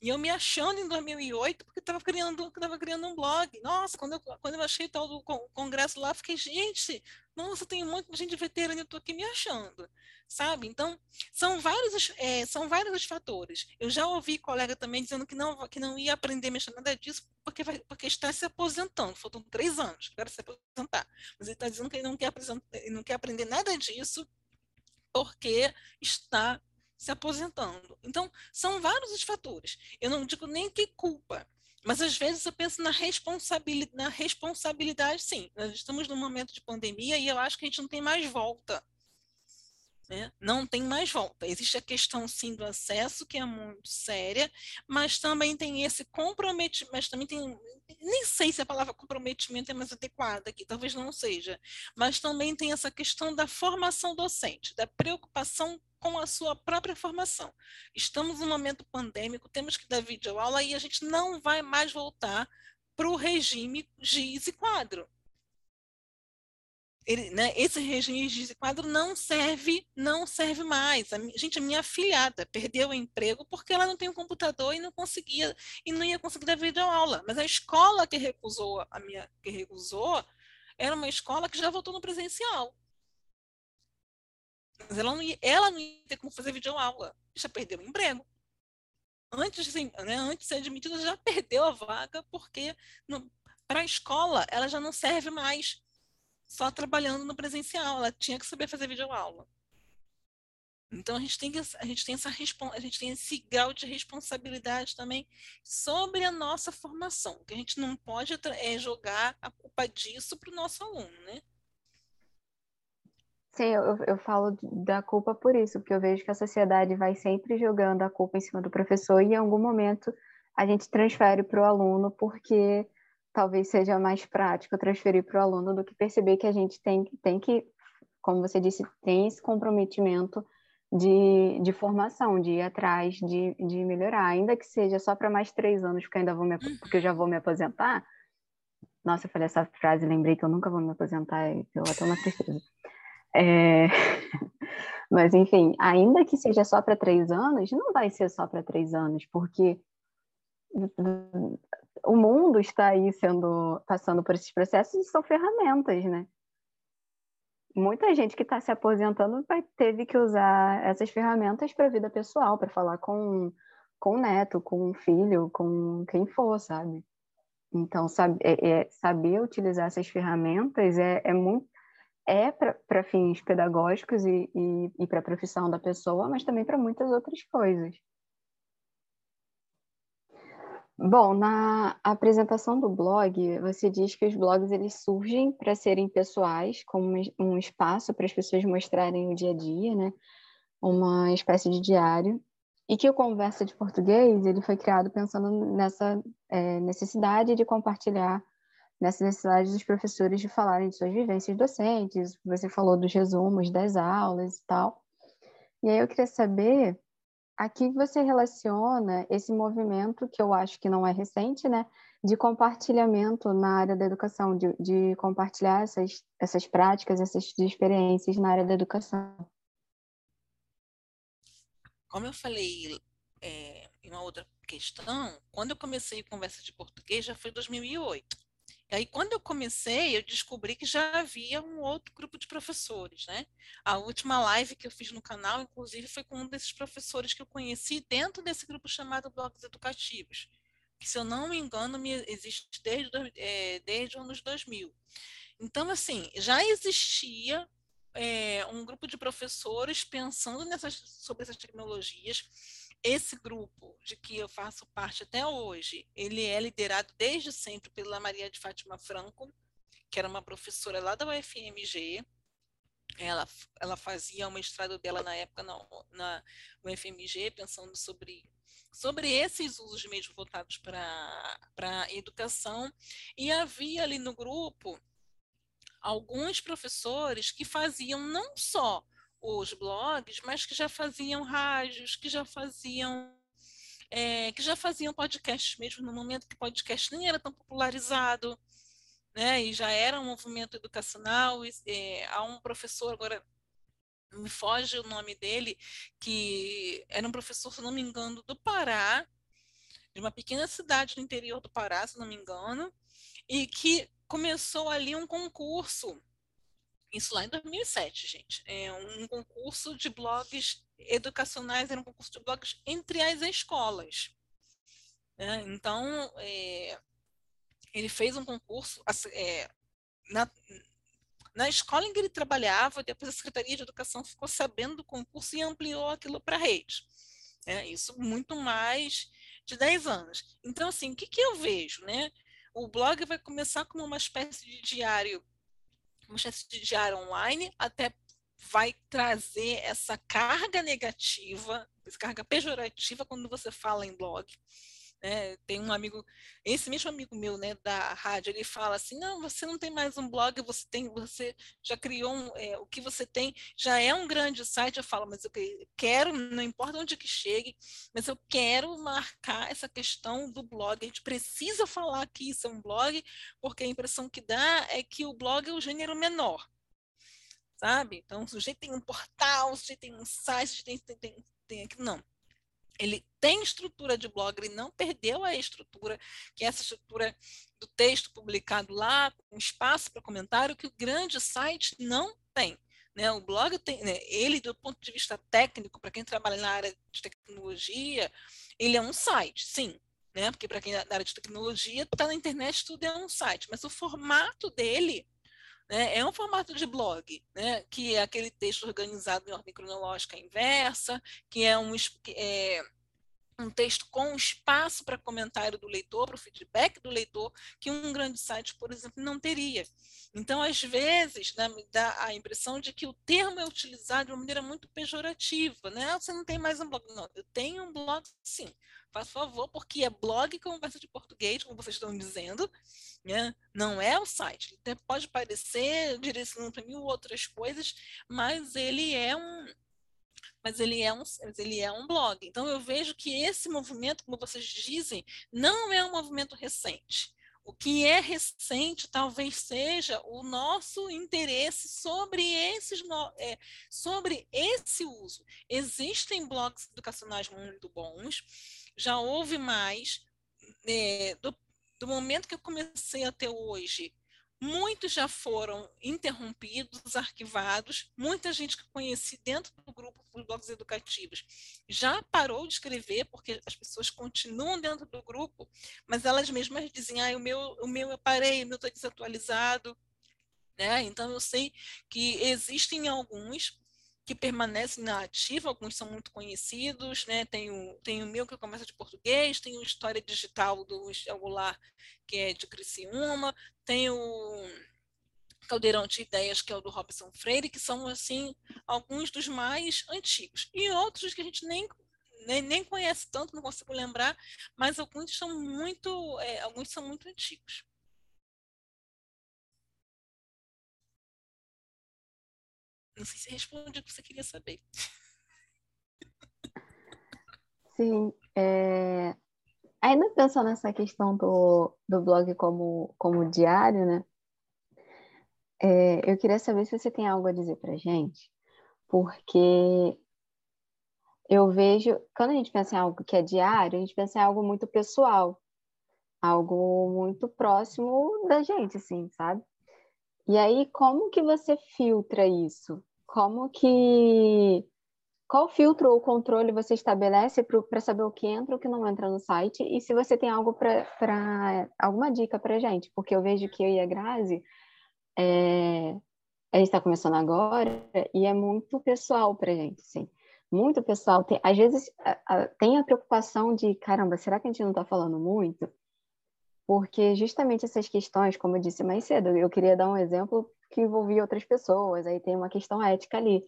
E eu me achando em 2008, porque estava criando, tava criando um blog. Nossa, quando eu, quando eu achei tal do congresso lá, fiquei, gente, nossa, tem monte de gente veterana, eu estou aqui me achando, sabe? Então, são vários, é, são vários os fatores. Eu já ouvi colega também dizendo que não, que não ia aprender a mexer nada disso, porque, vai, porque está se aposentando. Faltam três anos para se aposentar. Mas ele está dizendo que ele não quer, não quer aprender nada disso, porque está se aposentando. Então, são vários os fatores. Eu não digo nem que culpa, mas às vezes eu penso na responsabilidade, na responsabilidade, sim. Nós estamos num momento de pandemia e eu acho que a gente não tem mais volta. Né? Não tem mais volta. Existe a questão, sim, do acesso, que é muito séria, mas também tem esse comprometimento, mas também tem, nem sei se a palavra comprometimento é mais adequada aqui, talvez não seja, mas também tem essa questão da formação docente, da preocupação com a sua própria formação. Estamos num momento pandêmico, temos que dar videoaula e a gente não vai mais voltar para o regime giz e quadro. Ele, né, esse regime giz e quadro não serve, não serve mais. A, gente, a minha afilhada perdeu o emprego porque ela não tem um computador e não conseguia e não ia conseguir dar videoaula. Mas a escola que recusou a minha que recusou era uma escola que já voltou no presencial. Mas ela não ia, ela não ia ter como fazer videoaula. Já perdeu o emprego. Antes, assim, né, antes de ser admitida, já perdeu a vaga, porque para a escola ela já não serve mais só trabalhando no presencial. Ela tinha que saber fazer videoaula. Então a gente tem que, a gente tem essa a gente tem esse grau de responsabilidade também sobre a nossa formação, que a gente não pode é, jogar a culpa disso para o nosso aluno, né? Sim, eu, eu falo da culpa por isso, porque eu vejo que a sociedade vai sempre jogando a culpa em cima do professor e em algum momento a gente transfere para o aluno, porque talvez seja mais prático transferir para o aluno do que perceber que a gente tem, tem que, como você disse, tem esse comprometimento de, de formação, de ir atrás, de, de melhorar, ainda que seja só para mais três anos, porque, ainda vou me, porque eu já vou me aposentar. Nossa, eu falei essa frase, lembrei que eu nunca vou me aposentar, eu até uma tristeza. É... Mas, enfim, ainda que seja só para três anos, não vai ser só para três anos, porque o mundo está aí sendo passando por esses processos e são ferramentas, né? Muita gente que está se aposentando vai teve que usar essas ferramentas para a vida pessoal, para falar com com o neto, com o filho, com quem for, sabe? Então, sabe, é, é, saber utilizar essas ferramentas é, é muito é para fins pedagógicos e, e, e para a profissão da pessoa, mas também para muitas outras coisas. Bom, na apresentação do blog, você diz que os blogs eles surgem para serem pessoais, como um espaço para as pessoas mostrarem o dia a dia, né? Uma espécie de diário, e que o Conversa de Português ele foi criado pensando nessa é, necessidade de compartilhar nessa necessidade dos professores de falarem de suas vivências docentes, você falou dos resumos das aulas e tal. E aí eu queria saber a que você relaciona esse movimento, que eu acho que não é recente, né, de compartilhamento na área da educação, de, de compartilhar essas, essas práticas, essas experiências na área da educação. Como eu falei é, em uma outra questão, quando eu comecei conversa de português já foi 2008. Aí, quando eu comecei, eu descobri que já havia um outro grupo de professores, né? A última live que eu fiz no canal, inclusive, foi com um desses professores que eu conheci dentro desse grupo chamado Blogs Educativos, que, se eu não me engano, existe desde, é, desde os anos 2000. Então, assim, já existia é, um grupo de professores pensando nessas, sobre essas tecnologias, esse grupo de que eu faço parte até hoje, ele é liderado desde sempre pela Maria de Fátima Franco, que era uma professora lá da UFMG. Ela, ela fazia o mestrado dela na época na, na UFMG, pensando sobre, sobre esses usos de meios voltados para a educação. E havia ali no grupo alguns professores que faziam não só os blogs, mas que já faziam rádios, que já faziam é, que já faziam podcasts mesmo no momento que podcast nem era tão popularizado, né? E já era um movimento educacional. E, é, há um professor agora me foge o nome dele que era um professor, se não me engano, do Pará, de uma pequena cidade do interior do Pará, se não me engano, e que começou ali um concurso. Isso lá em 2007, gente. É um concurso de blogs educacionais, era um concurso de blogs entre as escolas. É, então, é, ele fez um concurso é, na, na escola em que ele trabalhava, depois a Secretaria de Educação ficou sabendo do concurso e ampliou aquilo para a rede. É, isso muito mais de 10 anos. Então, assim, o que, que eu vejo? Né? O blog vai começar como uma espécie de diário, uma espécie de diário online, até vai trazer essa carga negativa, essa carga pejorativa quando você fala em blog. Né? Tem um amigo, esse mesmo amigo meu, né, da rádio, ele fala assim: não, você não tem mais um blog, você tem, você já criou um, é, o que você tem já é um grande site. Eu falo, mas eu quero, não importa onde que chegue, mas eu quero marcar essa questão do blog. A gente precisa falar que isso é um blog, porque a impressão que dá é que o blog é o gênero menor. Sabe? Então, o sujeito tem um portal, o sujeito tem um site, o sujeito tem, tem, tem, tem aqui. Não ele tem estrutura de blog, ele não perdeu a estrutura, que é essa estrutura do texto publicado lá, com espaço para comentário, que o grande site não tem. Né? O blog tem, né? ele, do ponto de vista técnico, para quem trabalha na área de tecnologia, ele é um site, sim. Né? Porque para quem é da área de tecnologia, está na internet, tudo é um site. Mas o formato dele né, é um formato de blog, né, que é aquele texto organizado em ordem cronológica inversa, que é um, é, um texto com espaço para comentário do leitor, para o feedback do leitor, que um grande site, por exemplo, não teria. Então, às vezes, né, me dá a impressão de que o termo é utilizado de uma maneira muito pejorativa. Né? Ah, você não tem mais um blog. Não, eu tenho um blog, sim. Faça favor, porque é blog conversa de português, como vocês estão dizendo, né? não é o site. Ele pode parecer direcionando para mil outras coisas, mas ele é um mas ele é um ele é um blog. Então eu vejo que esse movimento, como vocês dizem, não é um movimento recente. O que é recente talvez seja o nosso interesse sobre esses é, sobre esse uso. Existem blogs educacionais muito bons, já houve mais. É, do, do momento que eu comecei até hoje, muitos já foram interrompidos, arquivados. Muita gente que conheci dentro do grupo dos blogs educativos já parou de escrever, porque as pessoas continuam dentro do grupo, mas elas mesmas dizem: ah, o meu, o meu eu parei, o meu está desatualizado. Né? Então, eu sei que existem alguns que permanecem na ativa, alguns são muito conhecidos, né? Tem o, tem o meu que começa de português, tem o História Digital do Angular, que é de Criciúma, tem o Caldeirão de Ideias, que é o do Robson Freire, que são, assim, alguns dos mais antigos. E outros que a gente nem nem, nem conhece tanto, não consigo lembrar, mas alguns são muito, é, alguns são muito antigos. Não sei se responde o que você queria saber. Sim. É... Ainda pensando nessa questão do, do blog como, como diário, né? É, eu queria saber se você tem algo a dizer para gente, porque eu vejo, quando a gente pensa em algo que é diário, a gente pensa em algo muito pessoal, algo muito próximo da gente, assim, sabe? E aí, como que você filtra isso? Como que. Qual filtro ou controle você estabelece para saber o que entra e o que não entra no site? E se você tem algo para. alguma dica para gente? Porque eu vejo que eu e a Grazi. É, a gente está começando agora e é muito pessoal para gente, sim. Muito pessoal. Tem, às vezes a, a, tem a preocupação de, caramba, será que a gente não está falando muito? Porque justamente essas questões, como eu disse mais cedo, eu queria dar um exemplo que envolvia outras pessoas, aí tem uma questão ética ali.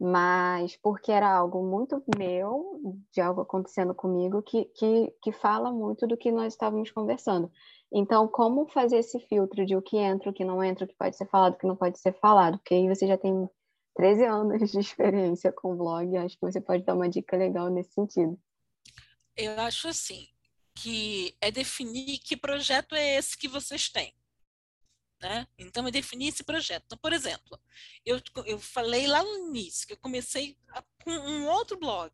Mas porque era algo muito meu, de algo acontecendo comigo, que, que, que fala muito do que nós estávamos conversando. Então, como fazer esse filtro de o que entra, o que não entra, o que pode ser falado, o que não pode ser falado? Porque aí você já tem 13 anos de experiência com blog, acho que você pode dar uma dica legal nesse sentido. Eu acho assim, que é definir que projeto é esse que vocês têm. Né? Então, é definir esse projeto. Então, por exemplo, eu, eu falei lá no início que eu comecei a, com um outro blog.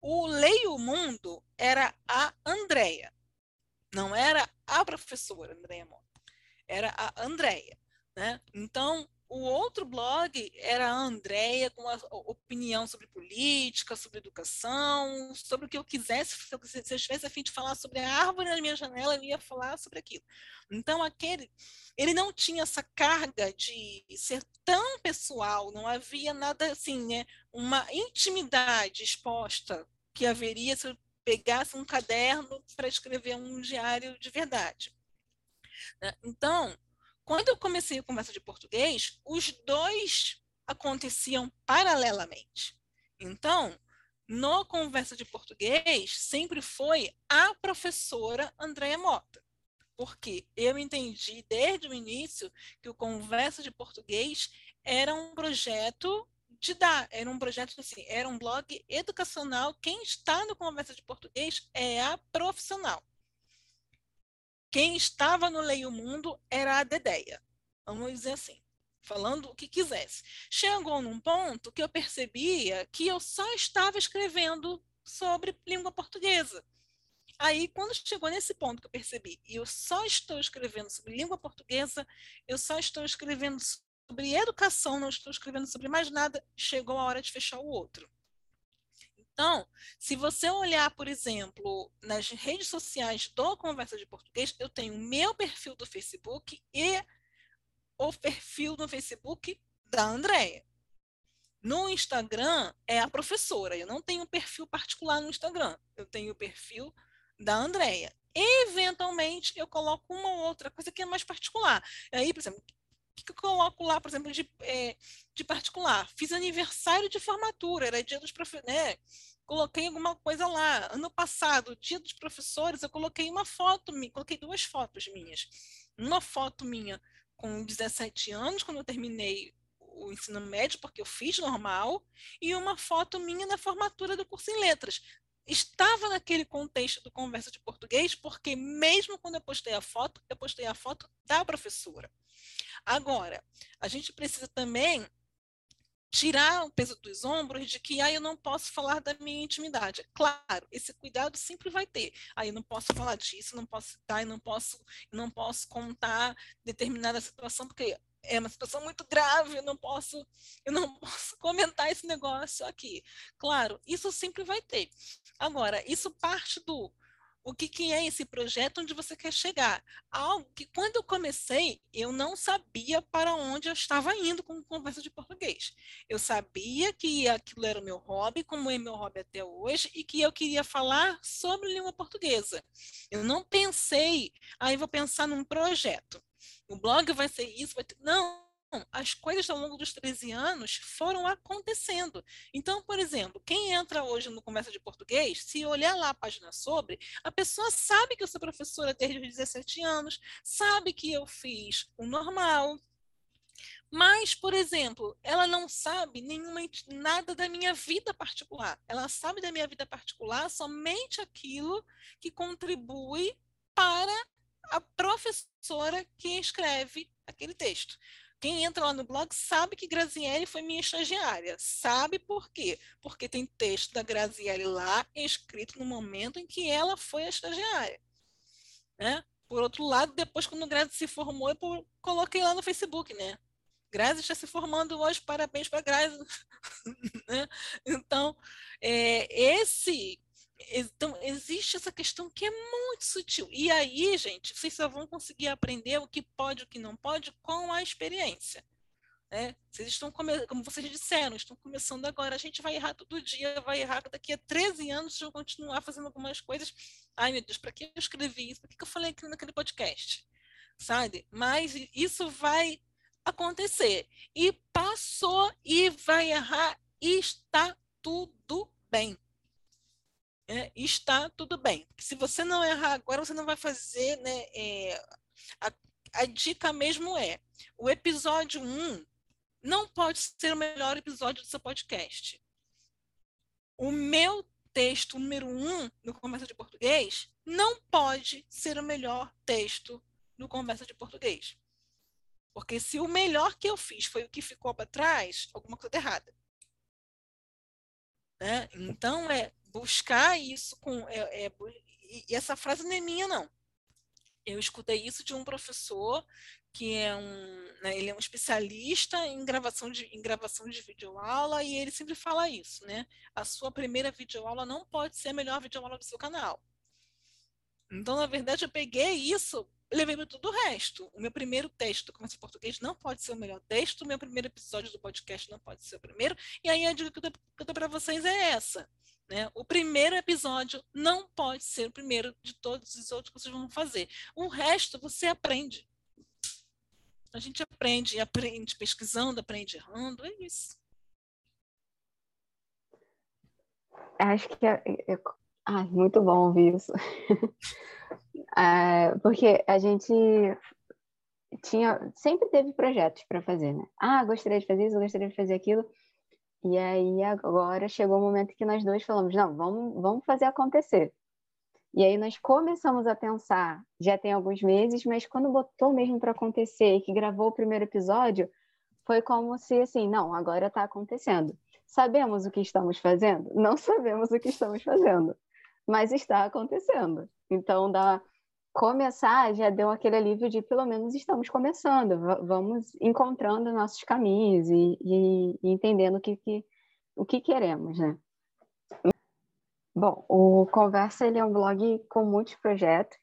o Leio Mundo era a Andrea, não era a professora Andrea Mota, era a Andrea. Né? Então, o outro blog era a Andrea com a opinião sobre política, sobre educação, sobre o que eu quisesse. Se eu, tivesse a fim de falar sobre a árvore na minha janela, eu ia falar sobre aquilo. Então, aquele, ele não tinha essa carga de ser tão pessoal, não havia nada assim, né? uma intimidade exposta que haveria se eu pegasse um caderno para escrever um diário de verdade. Né? Então, quando eu comecei a conversa de português, os dois aconteciam paralelamente. Então, no conversa de português, sempre foi a professora Andréa Mota. Porque eu entendi desde o início que o conversa de português era um projeto de dar, era um projeto assim, era um blog educacional. Quem está no conversa de português é a profissional. Quem estava no Leio Mundo era a Dedeia. Vamos dizer assim, falando o que quisesse. Chegou num ponto que eu percebia que eu só estava escrevendo sobre língua portuguesa. Aí, quando chegou nesse ponto que eu percebi, e eu só estou escrevendo sobre língua portuguesa, eu só estou escrevendo sobre educação, não estou escrevendo sobre mais nada, chegou a hora de fechar o outro. Então, se você olhar, por exemplo, nas redes sociais do Conversa de Português, eu tenho o meu perfil do Facebook e o perfil no Facebook da Andréia. No Instagram é a professora. Eu não tenho perfil particular no Instagram. Eu tenho o perfil da Andréia. Eventualmente, eu coloco uma ou outra coisa que é mais particular. Aí, por exemplo, o que eu coloco lá, por exemplo, de, é, de particular? Fiz aniversário de formatura, era dia dos professores, né? Coloquei alguma coisa lá. Ano passado, dia dos professores, eu coloquei uma foto, coloquei duas fotos minhas. Uma foto minha com 17 anos, quando eu terminei o ensino médio, porque eu fiz normal, e uma foto minha na formatura do curso em letras. Estava naquele contexto do conversa de português, porque mesmo quando eu postei a foto, eu postei a foto da professora. Agora, a gente precisa também tirar o peso dos ombros de que ah, eu não posso falar da minha intimidade. Claro, esse cuidado sempre vai ter. Aí ah, eu não posso falar disso, não posso citar, não posso, não posso contar determinada situação, porque é uma situação muito grave, eu não posso, eu não posso comentar esse negócio aqui. Claro, isso sempre vai ter. Agora, isso parte do o que, que é esse projeto, onde você quer chegar. Algo que, quando eu comecei, eu não sabia para onde eu estava indo com conversa de português. Eu sabia que aquilo era o meu hobby, como é meu hobby até hoje, e que eu queria falar sobre língua portuguesa. Eu não pensei, aí ah, vou pensar num projeto. O blog vai ser isso, vai ter... Não, as coisas ao longo dos 13 anos foram acontecendo. Então, por exemplo, quem entra hoje no Conversa de Português, se olhar lá a página sobre, a pessoa sabe que eu sou professora desde os 17 anos, sabe que eu fiz o normal, mas, por exemplo, ela não sabe nenhuma, nada da minha vida particular. Ela sabe da minha vida particular somente aquilo que contribui para a professora que escreve aquele texto. Quem entra lá no blog sabe que Graziele foi minha estagiária. Sabe por quê? Porque tem texto da Graziele lá escrito no momento em que ela foi a estagiária. Né? Por outro lado, depois, quando o Grazi se formou, eu coloquei lá no Facebook, né? Grazi está se formando hoje, parabéns para Grazi. né? Então, é, esse então, existe essa questão que é muito sutil. E aí, gente, vocês só vão conseguir aprender o que pode e o que não pode com a experiência. Né? Vocês estão, como vocês disseram, estão começando agora. A gente vai errar todo dia, vai errar daqui a 13 anos, vão continuar fazendo algumas coisas. Ai, meu Deus, para que eu escrevi isso? Por que eu falei aquilo naquele podcast? Sabe? Mas isso vai acontecer. E passou e vai errar e está tudo bem é, está tudo bem. Se você não errar agora, você não vai fazer, né? É, a, a dica mesmo é: o episódio 1 não pode ser o melhor episódio do seu podcast. O meu texto número 1 no Conversa de Português não pode ser o melhor texto no Conversa de Português. Porque se o melhor que eu fiz foi o que ficou para trás, alguma coisa tá errada. Né? Então, é buscar isso com. É, é, e essa frase não é minha, não. Eu escutei isso de um professor que é um, né, ele é um especialista em gravação de em gravação de videoaula e ele sempre fala isso, né? A sua primeira videoaula não pode ser a melhor videoaula do seu canal. Então, na verdade, eu peguei isso, levei todo o resto. O meu primeiro texto do Comércio Português não pode ser o melhor texto, o meu primeiro episódio do podcast não pode ser o primeiro, e aí a dica que eu dou para vocês é essa. Né? O primeiro episódio não pode ser o primeiro de todos os outros que vocês vão fazer. O resto você aprende. A gente aprende, aprende pesquisando, aprende errando, é isso. Acho que é, é, Ai, muito bom ouvir isso. é, porque a gente tinha, sempre teve projetos para fazer, né? Ah, gostaria de fazer isso, gostaria de fazer aquilo. E aí agora chegou o momento que nós dois falamos, não, vamos, vamos fazer acontecer. E aí nós começamos a pensar, já tem alguns meses, mas quando botou mesmo para acontecer e que gravou o primeiro episódio, foi como se assim, não, agora está acontecendo. Sabemos o que estamos fazendo? Não sabemos o que estamos fazendo, mas está acontecendo. Então, da começar já deu aquele alívio de pelo menos estamos começando, vamos encontrando nossos caminhos e, e, e entendendo o que, que, o que queremos, né? Bom, o Conversa ele é um blog com muitos projetos.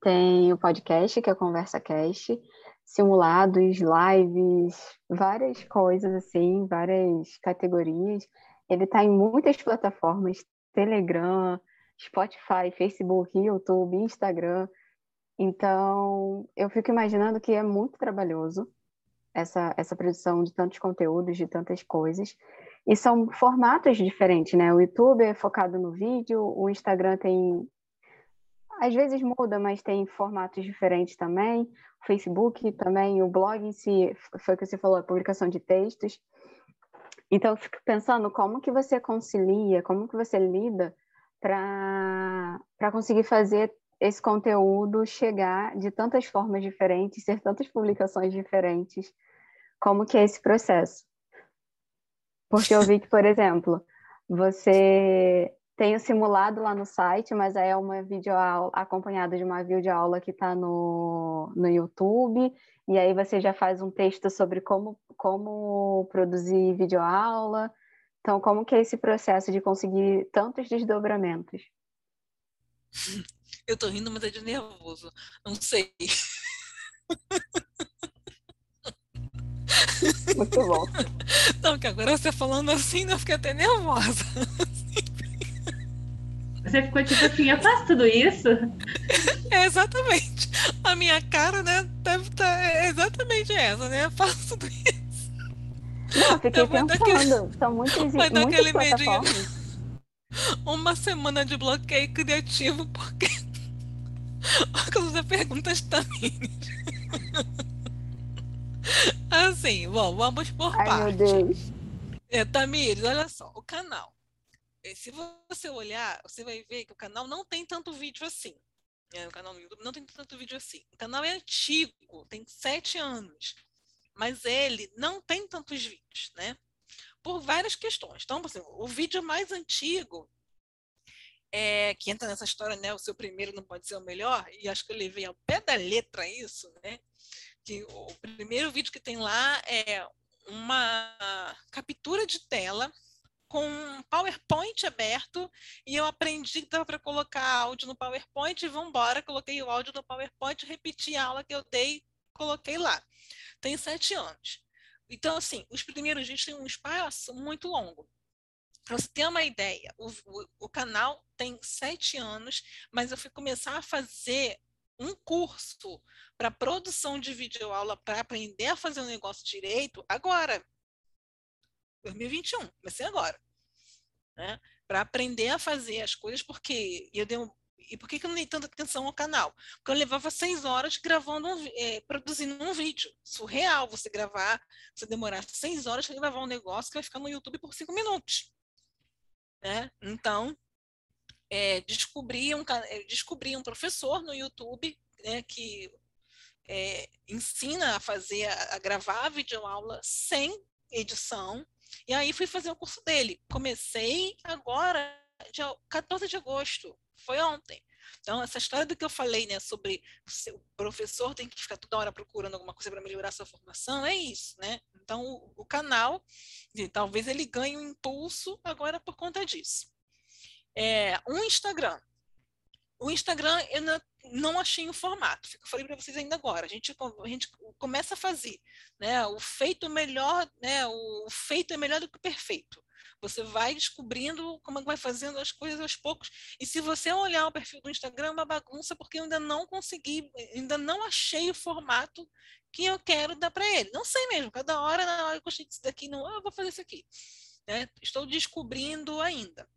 Tem o podcast, que é Conversa Cast, simulados, lives, várias coisas assim, várias categorias. Ele está em muitas plataformas, Telegram, Spotify, Facebook, YouTube, Instagram. Então, eu fico imaginando que é muito trabalhoso essa, essa produção de tantos conteúdos, de tantas coisas. E são formatos diferentes, né? O YouTube é focado no vídeo, o Instagram tem. Às vezes muda, mas tem formatos diferentes também. O Facebook também, o blog em si, foi o que você falou, a publicação de textos. Então, eu fico pensando como que você concilia, como que você lida para conseguir fazer esse conteúdo chegar de tantas formas diferentes, ser tantas publicações diferentes. Como que é esse processo? Porque eu vi que, por exemplo, você tem o simulado lá no site, mas aí é uma videoaula acompanhada de uma videoaula que está no, no YouTube, e aí você já faz um texto sobre como, como produzir videoaula, então, como que é esse processo de conseguir tantos desdobramentos? Eu tô rindo, mas é de nervoso. Não sei. Muito bom. Não, que agora você falando assim, eu fiquei até nervosa. Você ficou tipo assim, eu faço tudo isso? É exatamente. A minha cara, né, deve estar tá, é exatamente essa, né? Eu faço tudo isso. Não, fiquei pensando. Daquele... São muitas, muitas plataformas. Medinho. Uma semana de bloqueio criativo porque por causa das perguntas também. Assim, bom, vamos por Ai, partes. Meu Deus. É, Tamires, olha só, o canal. É, se você olhar, você vai ver que o canal não tem tanto vídeo assim. É, o canal no YouTube não tem tanto vídeo assim. O canal é antigo, tem sete anos mas ele não tem tantos vídeos, né? Por várias questões. Então, assim, o vídeo mais antigo, é, que entra nessa história, né? O seu primeiro não pode ser o melhor, e acho que eu levei ao pé da letra isso, né? Que o primeiro vídeo que tem lá é uma captura de tela com um PowerPoint aberto e eu aprendi que dava para colocar áudio no PowerPoint e vamos embora, coloquei o áudio no PowerPoint, repeti a aula que eu dei, coloquei lá tem sete anos. Então, assim, os primeiros vídeos têm um espaço muito longo. Para você ter uma ideia, o, o, o, canal tem sete anos, mas eu fui começar a fazer um curso para produção de videoaula para aprender a fazer o um negócio direito agora. 2021, comecei agora. Né? Para aprender a fazer as coisas, porque eu dei um, e por que, que eu não dei tanta atenção ao canal? Porque eu levava seis horas gravando, um, é, produzindo um vídeo. Surreal você gravar, você demorar seis horas para gravar um negócio que vai ficar no YouTube por cinco minutos. Né? Então, é, descobri, um, é, descobri um professor no YouTube né, que é, ensina a fazer, a, gravar a videoaula sem edição. E aí fui fazer o curso dele. Comecei agora dia 14 de agosto, foi ontem. Então, essa história do que eu falei, né, sobre o professor tem que ficar toda hora procurando alguma coisa para melhorar sua formação, é isso, né? Então, o, o canal, talvez ele ganhe um impulso agora por conta disso. É, um Instagram. O Instagram, eu não, não achei o formato. Eu falei para vocês ainda agora. A gente, a gente começa a fazer, né? O feito melhor, né? O feito é melhor do que o perfeito. Você vai descobrindo como é vai fazendo as coisas aos poucos. E se você olhar o perfil do Instagram, é uma bagunça, porque eu ainda não consegui, ainda não achei o formato que eu quero dar para ele. Não sei mesmo, cada hora, na hora eu gostei disso daqui, não, eu vou fazer isso aqui. Né? Estou descobrindo ainda.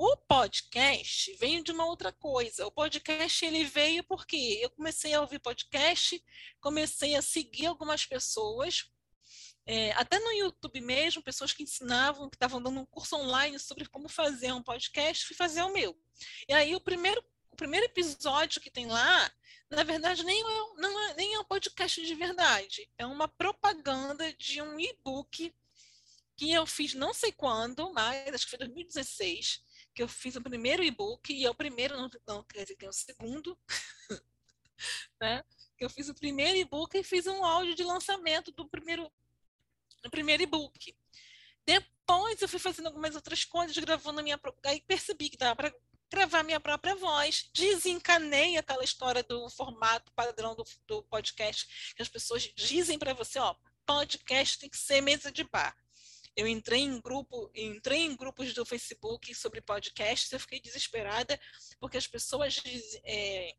O podcast veio de uma outra coisa. O podcast ele veio porque eu comecei a ouvir podcast, comecei a seguir algumas pessoas é, até no YouTube mesmo, pessoas que ensinavam, que estavam dando um curso online sobre como fazer um podcast, fui fazer o meu. E aí o primeiro, o primeiro episódio que tem lá, na verdade, nem é, não é, nem é um podcast de verdade. É uma propaganda de um e-book que eu fiz não sei quando, mas acho que foi 2016, que eu fiz o primeiro e-book, e é o primeiro, não, não quer dizer é o segundo, né? Eu fiz o primeiro e-book e fiz um áudio de lançamento do primeiro no primeiro e-book. Depois eu fui fazendo algumas outras coisas, gravando a minha. Aí percebi que dava para gravar minha própria voz. Desencanei aquela história do formato padrão do, do podcast, que as pessoas dizem para você, ó, podcast tem que ser mesa de bar. Eu entrei em grupo, entrei em grupos do Facebook sobre podcasts, eu fiquei desesperada, porque as pessoas é,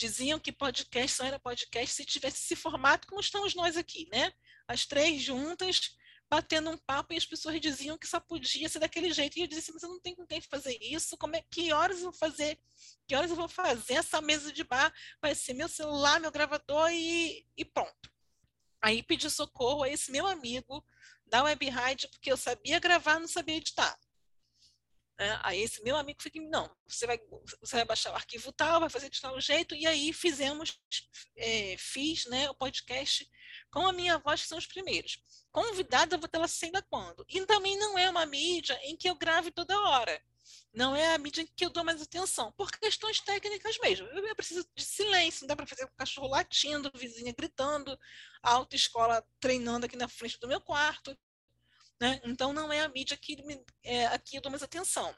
diziam que podcast só era podcast se tivesse esse formato como estamos nós aqui, né? as três juntas, batendo um papo, e as pessoas diziam que só podia ser daquele jeito. E eu disse, mas eu não tenho com quem fazer isso, como é, que horas eu vou fazer? Que horas eu vou fazer essa mesa de bar? Vai ser meu celular, meu gravador e, e pronto. Aí pedi socorro a esse meu amigo da Web porque eu sabia gravar, não sabia editar. É, aí esse meu amigo fica, não, você vai, você vai baixar o arquivo tal, vai fazer de tal jeito, e aí fizemos, é, fiz né, o podcast com a minha voz, que são os primeiros. Convidada, eu vou ter ela ainda quando? E também não é uma mídia em que eu grave toda hora. Não é a mídia em que eu dou mais atenção, por questões técnicas mesmo. Eu preciso de silêncio, não dá para fazer com o cachorro latindo, vizinha gritando, a autoescola treinando aqui na frente do meu quarto. Né? Então, não é a mídia que me, é, aqui eu dou mais atenção.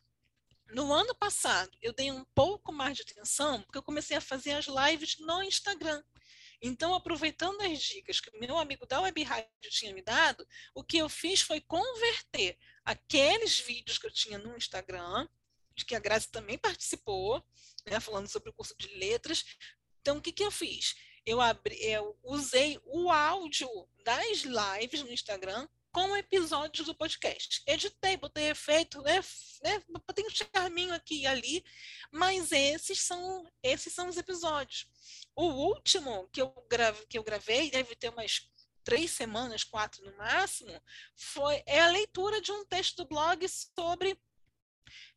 No ano passado, eu dei um pouco mais de atenção, porque eu comecei a fazer as lives no Instagram. Então, aproveitando as dicas que o meu amigo da Web Rádio tinha me dado, o que eu fiz foi converter aqueles vídeos que eu tinha no Instagram, de que a Grazi também participou, né, falando sobre o curso de letras. Então, o que, que eu fiz? Eu, abri, eu usei o áudio das lives no Instagram com episódios do podcast. Editei, botei efeito, né, né, botei um charminho aqui e ali, mas esses são, esses são os episódios. O último que eu, grave, que eu gravei, deve ter umas três semanas, quatro no máximo, foi é a leitura de um texto do blog sobre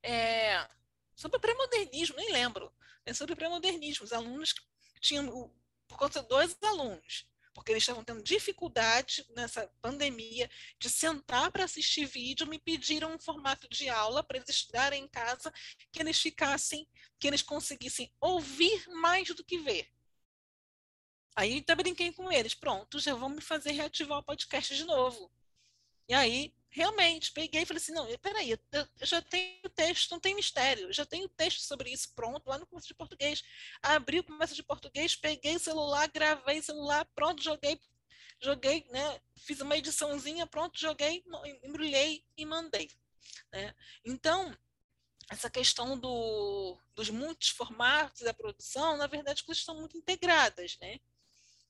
é, sobre pré-modernismo, nem lembro, é sobre pré-modernismo. Os alunos tinham, por conta de dois alunos, porque eles estavam tendo dificuldade nessa pandemia de sentar para assistir vídeo, me pediram um formato de aula para eles estudarem em casa, que eles ficassem, que eles conseguissem ouvir mais do que ver. Aí até brinquei com eles, pronto, já me fazer reativar o podcast de novo. E aí realmente peguei e falei assim: não, peraí, eu, eu já tenho texto, não tem mistério, eu já tenho texto sobre isso pronto lá no curso de português. Abri o começo de português, peguei o celular, gravei o celular, pronto, joguei, joguei, né? Fiz uma ediçãozinha, pronto, joguei, embrulhei e mandei. Né? Então, essa questão do, dos muitos formatos da produção, na verdade, elas estão muito integradas, né?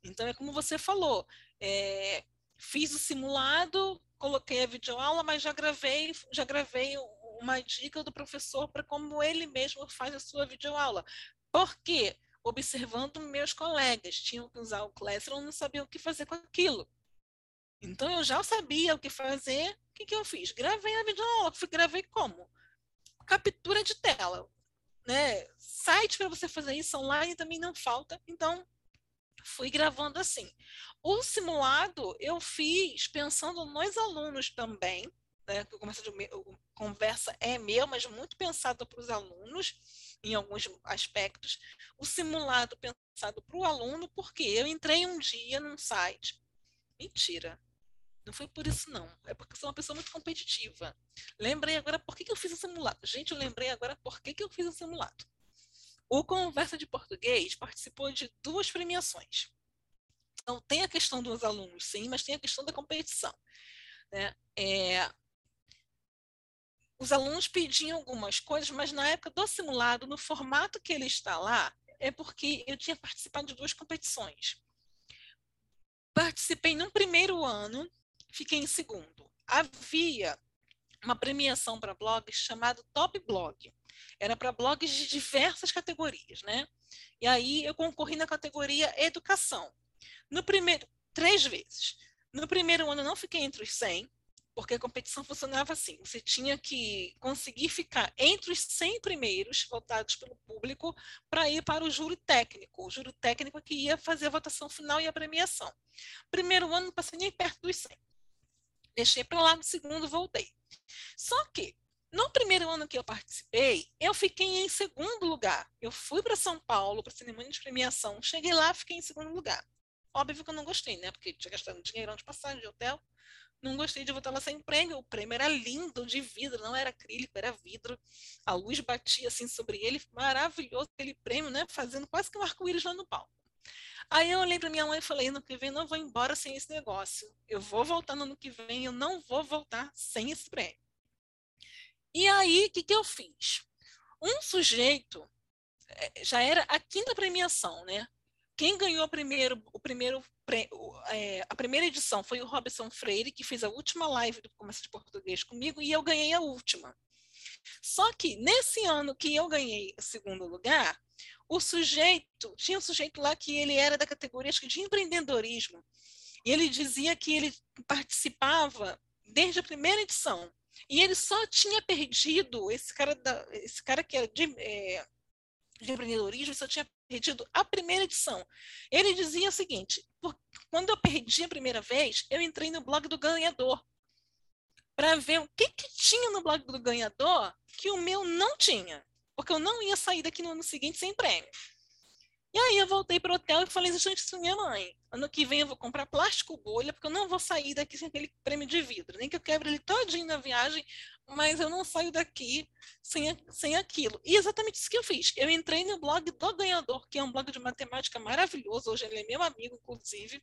Então, é como você falou, é, fiz o simulado, coloquei a videoaula, mas já gravei, já gravei uma dica do professor para como ele mesmo faz a sua videoaula. Por quê? Observando meus colegas, tinham que usar o Classroom, não sabia o que fazer com aquilo. Então eu já sabia o que fazer. O que, que eu fiz? Gravei a videoaula. Gravei como? Captura de tela. Né? Site para você fazer isso online também não falta. Então fui gravando assim. O simulado eu fiz pensando nos alunos também, né, que de, conversa é meu, mas muito pensado para os alunos, em alguns aspectos. O simulado pensado para o aluno, porque eu entrei um dia num site. Mentira. Não foi por isso, não. É porque sou uma pessoa muito competitiva. Lembrei agora por que, que eu fiz o simulado. Gente, eu lembrei agora por que, que eu fiz o simulado. O Conversa de Português participou de duas premiações. Então, tem a questão dos alunos, sim, mas tem a questão da competição. Né? É, os alunos pediam algumas coisas, mas na época do simulado, no formato que ele está lá, é porque eu tinha participado de duas competições. Participei no primeiro ano, fiquei em segundo. Havia uma premiação para blogs chamado Top Blog. Era para blogs de diversas categorias, né? E aí eu concorri na categoria Educação. No primeiro, três vezes. No primeiro ano eu não fiquei entre os 100, porque a competição funcionava assim: você tinha que conseguir ficar entre os 100 primeiros votados pelo público para ir para o júri técnico. O júri técnico que ia fazer a votação final e a premiação. Primeiro ano não passei nem perto dos 100. Deixei para lá, no segundo voltei. Só que no primeiro ano que eu participei, eu fiquei em segundo lugar. Eu fui para São Paulo para cerimônia de premiação, cheguei lá, fiquei em segundo lugar. Óbvio que eu não gostei, né? Porque tinha gastado dinheirão de passagem, de hotel. Não gostei de voltar lá sem prêmio. O prêmio era lindo, de vidro, não era acrílico, era vidro. A luz batia assim sobre ele, maravilhoso aquele prêmio, né? Fazendo quase que um arco-íris lá no palco. Aí eu olhei para minha mãe e falei: ano que vem não vou embora sem esse negócio. Eu vou voltar no ano que vem, eu não vou voltar sem esse prêmio. E aí, o que, que eu fiz? Um sujeito eh, já era a quinta premiação, né? Quem ganhou primeiro, o primeiro, é, a primeira edição foi o Robson Freire, que fez a última live do Comércio de Português comigo, e eu ganhei a última. Só que nesse ano que eu ganhei o segundo lugar, o sujeito, tinha um sujeito lá que ele era da categoria de empreendedorismo, e ele dizia que ele participava desde a primeira edição. E ele só tinha perdido, esse cara, da, esse cara que era de, é, de empreendedorismo, só tinha perdido a primeira edição. Ele dizia o seguinte: quando eu perdi a primeira vez, eu entrei no blog do ganhador para ver o que, que tinha no blog do ganhador que o meu não tinha, porque eu não ia sair daqui no ano seguinte sem prêmio. E aí eu voltei para o hotel e falei exatamente isso minha mãe. Ano que vem eu vou comprar plástico bolha, porque eu não vou sair daqui sem aquele prêmio de vidro. Nem que eu quebre ele todinho na viagem, mas eu não saio daqui sem, sem aquilo. E exatamente isso que eu fiz. Eu entrei no blog do ganhador, que é um blog de matemática maravilhoso. Hoje ele é meu amigo, inclusive.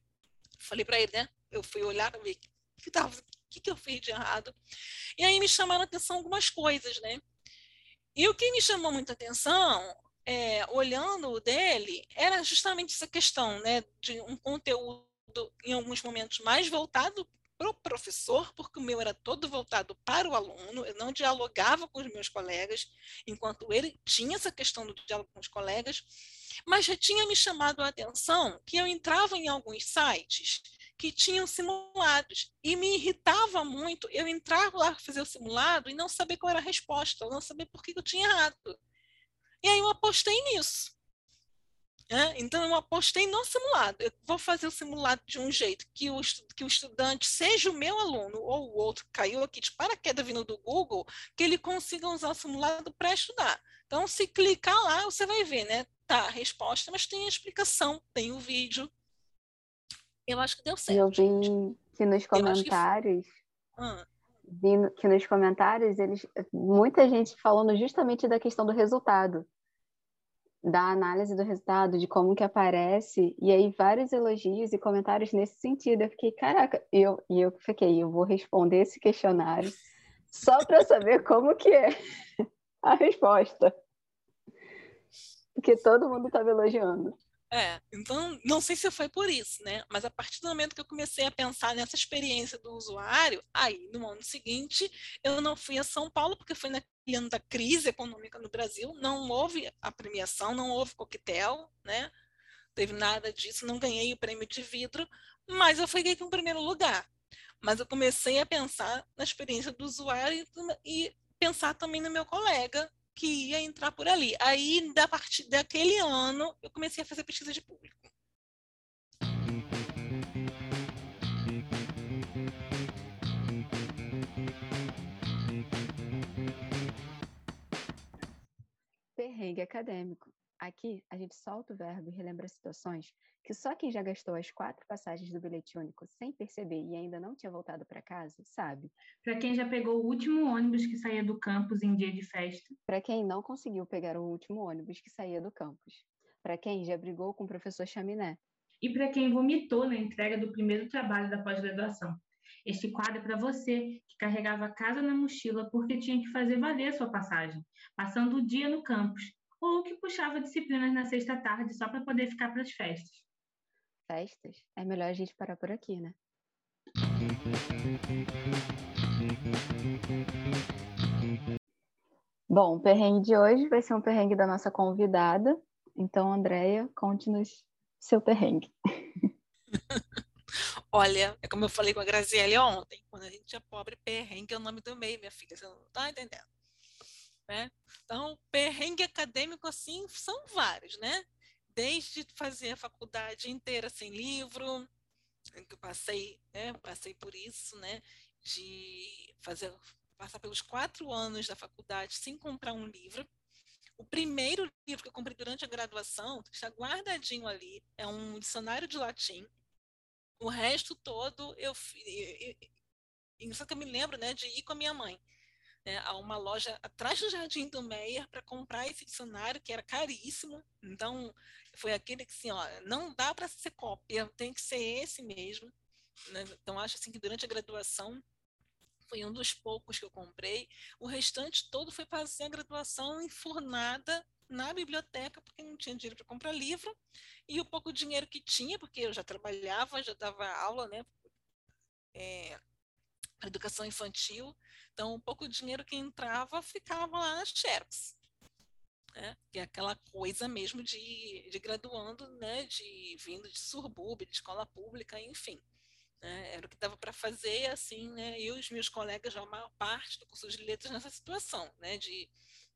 Falei para ele, né? Eu fui olhar ver o que, que, que eu fiz de errado. E aí me chamaram a atenção algumas coisas, né? E o que me chamou muita atenção é, olhando o dele, era justamente essa questão né, de um conteúdo, em alguns momentos, mais voltado para o professor, porque o meu era todo voltado para o aluno, eu não dialogava com os meus colegas, enquanto ele tinha essa questão do diálogo com os colegas, mas já tinha me chamado a atenção que eu entrava em alguns sites que tinham simulados e me irritava muito eu entrar lá fazer o simulado e não saber qual era a resposta, não saber por que eu tinha errado. E aí eu apostei nisso. É, então, eu apostei no simulado. Eu vou fazer o simulado de um jeito que o, que o estudante, seja o meu aluno ou o outro que caiu aqui de paraquedas vindo do Google, que ele consiga usar o simulado para estudar. Então, se clicar lá, você vai ver, né? Tá, a resposta, mas tem a explicação, tem o vídeo. Eu acho que deu certo. Eu vi que nos comentários. Que... Ah vi que nos comentários, eles, muita gente falando justamente da questão do resultado, da análise do resultado, de como que aparece, e aí vários elogios e comentários nesse sentido. Eu fiquei, caraca, eu, e eu fiquei, eu vou responder esse questionário só para saber como que é a resposta. Porque todo mundo estava elogiando. É, então não sei se foi por isso, né? Mas a partir do momento que eu comecei a pensar nessa experiência do usuário, aí no ano seguinte eu não fui a São Paulo, porque foi naquele ano da crise econômica no Brasil, não houve a premiação, não houve coquetel, né? Teve nada disso, não ganhei o prêmio de vidro, mas eu fui com o primeiro lugar. Mas eu comecei a pensar na experiência do usuário e pensar também no meu colega, que ia entrar por ali. Aí, da partir daquele ano, eu comecei a fazer pesquisa de público. Perrengue acadêmico. Aqui, a gente solta o verbo e relembra situações que só quem já gastou as quatro passagens do bilhete único sem perceber e ainda não tinha voltado para casa, sabe. Para quem já pegou o último ônibus que saía do campus em dia de festa. Para quem não conseguiu pegar o último ônibus que saía do campus. Para quem já brigou com o professor Chaminé. E para quem vomitou na entrega do primeiro trabalho da pós-graduação. Este quadro é para você que carregava a casa na mochila porque tinha que fazer valer a sua passagem, passando o dia no campus, ou que puxava disciplinas na sexta tarde só para poder ficar para as festas. Festas? É melhor a gente parar por aqui, né? Bom, o perrengue de hoje vai ser um perrengue da nossa convidada. Então, Andréia, conte-nos seu perrengue. Olha, é como eu falei com a Graziele ontem, quando a gente é pobre, perrengue é o nome do meio, minha filha, você não está entendendo. Né? Então, perrengue acadêmico, assim, são vários, né? Desde fazer a faculdade inteira sem livro, que eu passei, né? Passei por isso, né? De fazer, passar pelos quatro anos da faculdade sem comprar um livro. O primeiro livro que eu comprei durante a graduação está guardadinho ali, é um dicionário de latim, o resto todo eu, eu, só que eu me lembro, né, de ir com a minha mãe né, a uma loja atrás do Jardim do Meyer para comprar esse dicionário que era caríssimo. Então foi aquele que assim, ó, não dá para ser cópia, tem que ser esse mesmo. Né? Então acho assim que durante a graduação foi um dos poucos que eu comprei. O restante todo foi fazer a graduação enfornada na biblioteca, porque não tinha dinheiro para comprar livro, e o pouco dinheiro que tinha, porque eu já trabalhava, já dava aula, né? É, educação infantil, então o pouco dinheiro que entrava ficava lá nas Xerox. Né? Que é aquela coisa mesmo de, de graduando, né? de vindo de subúrbio, de escola pública, enfim. Né? Era o que dava para fazer, assim, né? eu e os meus colegas, já a maior parte do curso de letras nessa situação, né? de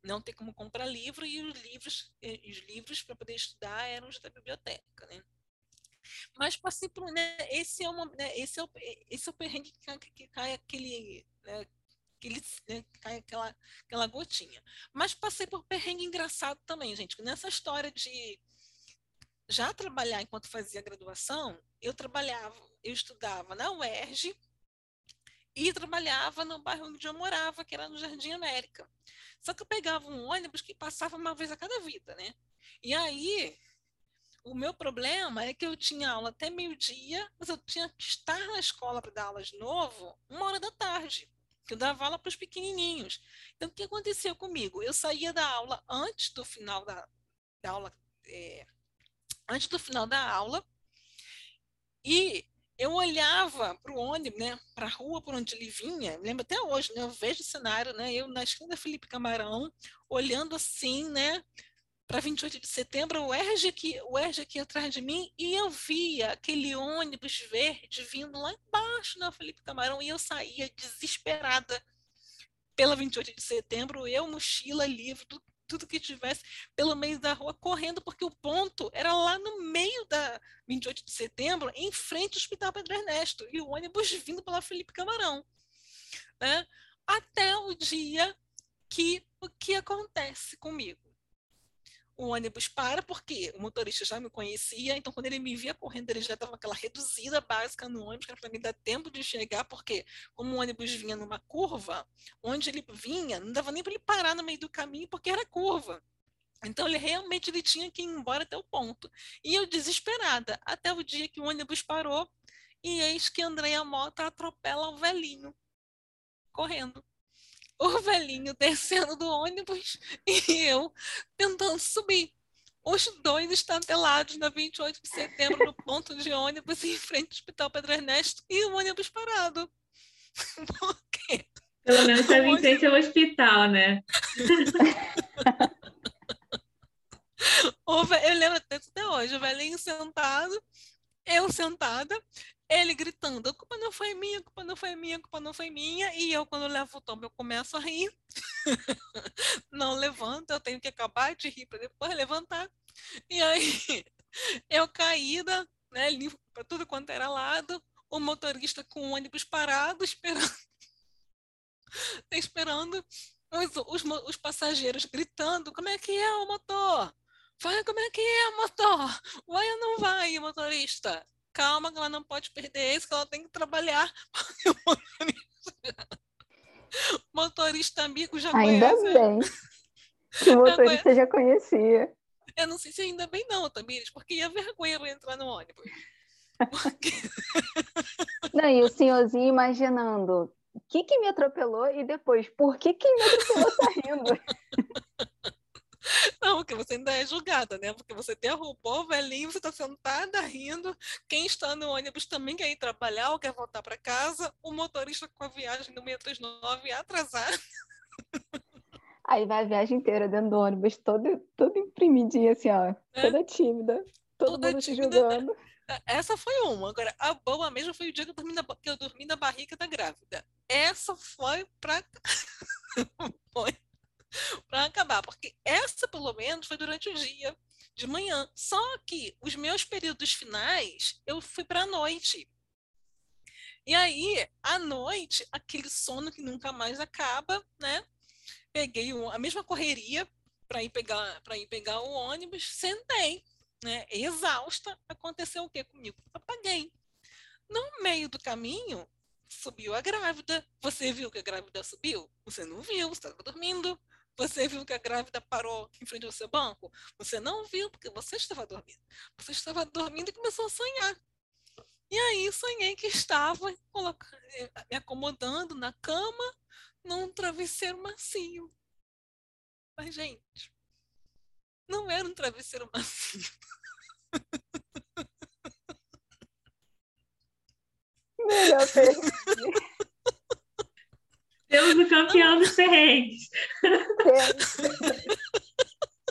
não ter como comprar livro e os livros, os livros para poder estudar eram os da biblioteca, né? Mas passei por, né, esse é uma, né, esse é o, esse é o perrengue que cai, que cai aquele, né, aquele, né, cai aquela, aquela gotinha. Mas passei por perrengue engraçado também, gente. Nessa história de já trabalhar enquanto fazia graduação, eu trabalhava, eu estudava na UERJ, e trabalhava no bairro onde eu morava, que era no Jardim América. Só que eu pegava um ônibus que passava uma vez a cada vida, né? E aí, o meu problema é que eu tinha aula até meio-dia, mas eu tinha que estar na escola para dar aula de novo uma hora da tarde, que eu dava aula para os pequenininhos. Então, o que aconteceu comigo? Eu saía da aula antes do final da, da aula, é, antes do final da aula, e eu olhava para o ônibus, né, para a rua por onde ele vinha, lembro até hoje, né, eu vejo o cenário, né, eu na esquina da Felipe Camarão, olhando assim, né, para 28 de setembro, o ERJ aqui, o aqui atrás de mim, e eu via aquele ônibus verde vindo lá embaixo na Felipe Camarão, e eu saía desesperada pela 28 de setembro, eu, mochila, livro, tudo que tivesse pelo meio da rua correndo, porque o ponto era lá no meio da 28 de setembro, em frente ao Hospital Pedro Ernesto, e o ônibus vindo pela Felipe Camarão. Né? Até o dia que o que acontece comigo? O ônibus para, porque o motorista já me conhecia, então quando ele me via correndo, ele já estava aquela reduzida básica no ônibus, para mim dar tempo de chegar, porque como o ônibus vinha numa curva, onde ele vinha, não dava nem para ele parar no meio do caminho, porque era curva. Então ele realmente ele tinha que ir embora até o ponto. E eu desesperada, até o dia que o ônibus parou, e eis que Andréia Mota atropela o velhinho, correndo o velhinho descendo do ônibus e eu tentando subir. Os dois estantelados na 28 de setembro no ponto de ônibus em frente ao Hospital Pedro Ernesto e o ônibus parado. Por quê? Pelo menos estava em frente ao hospital, né? eu lembro até hoje, o velhinho sentado, eu sentada, ele gritando, a culpa não foi minha, a culpa não foi minha, a culpa não foi minha, e eu, quando levo o tombo, eu começo a rir. não levanto, eu tenho que acabar de rir para depois levantar. E aí, eu caída, né, para tudo quanto era lado, o motorista com o ônibus parado, esperando. esperando, os, os, os passageiros gritando: como é que é o motor? Vai, como é que é motor? Vai ou não vai, motorista? Calma, que ela não pode perder isso, que ela tem que trabalhar. O motorista amigo já Ainda conhece. bem. Que o motorista já conhecia. Eu não sei se ainda bem não, Tamires, porque ia vergonha eu entrar no ônibus. Porque... Não, e o senhorzinho imaginando o que, que me atropelou e depois, por que quem me atropelou tá rindo? Não, porque você ainda é julgada, né? Porque você derrubou o velhinho, você está sentada rindo. Quem está no ônibus também quer ir trabalhar ou quer voltar para casa. O motorista com a viagem do 639 atrasado. Aí vai a viagem inteira dentro do ônibus, todo, todo imprimidinha, assim, ó, é. toda tímida, todo toda mundo tímida. te julgando. Essa foi uma. Agora, a boa mesmo foi o dia que eu dormi na, que eu dormi na barriga da grávida. Essa foi para foi para acabar, porque essa, pelo menos, foi durante o dia de manhã. Só que os meus períodos finais, eu fui para a noite. E aí, à noite, aquele sono que nunca mais acaba, né? Peguei a mesma correria para ir pegar para ir pegar o ônibus, sentei, né? Exausta. Aconteceu o que comigo? Apaguei. No meio do caminho, subiu a grávida. Você viu que a grávida subiu? Você não viu, você estava dormindo. Você viu que a grávida parou em frente ao seu banco? Você não viu, porque você estava dormindo. Você estava dormindo e começou a sonhar. E aí sonhei que estava eh, me acomodando na cama num travesseiro macio. Mas, gente, não era um travesseiro macio. Melhor Temos o campeão dos perrengues.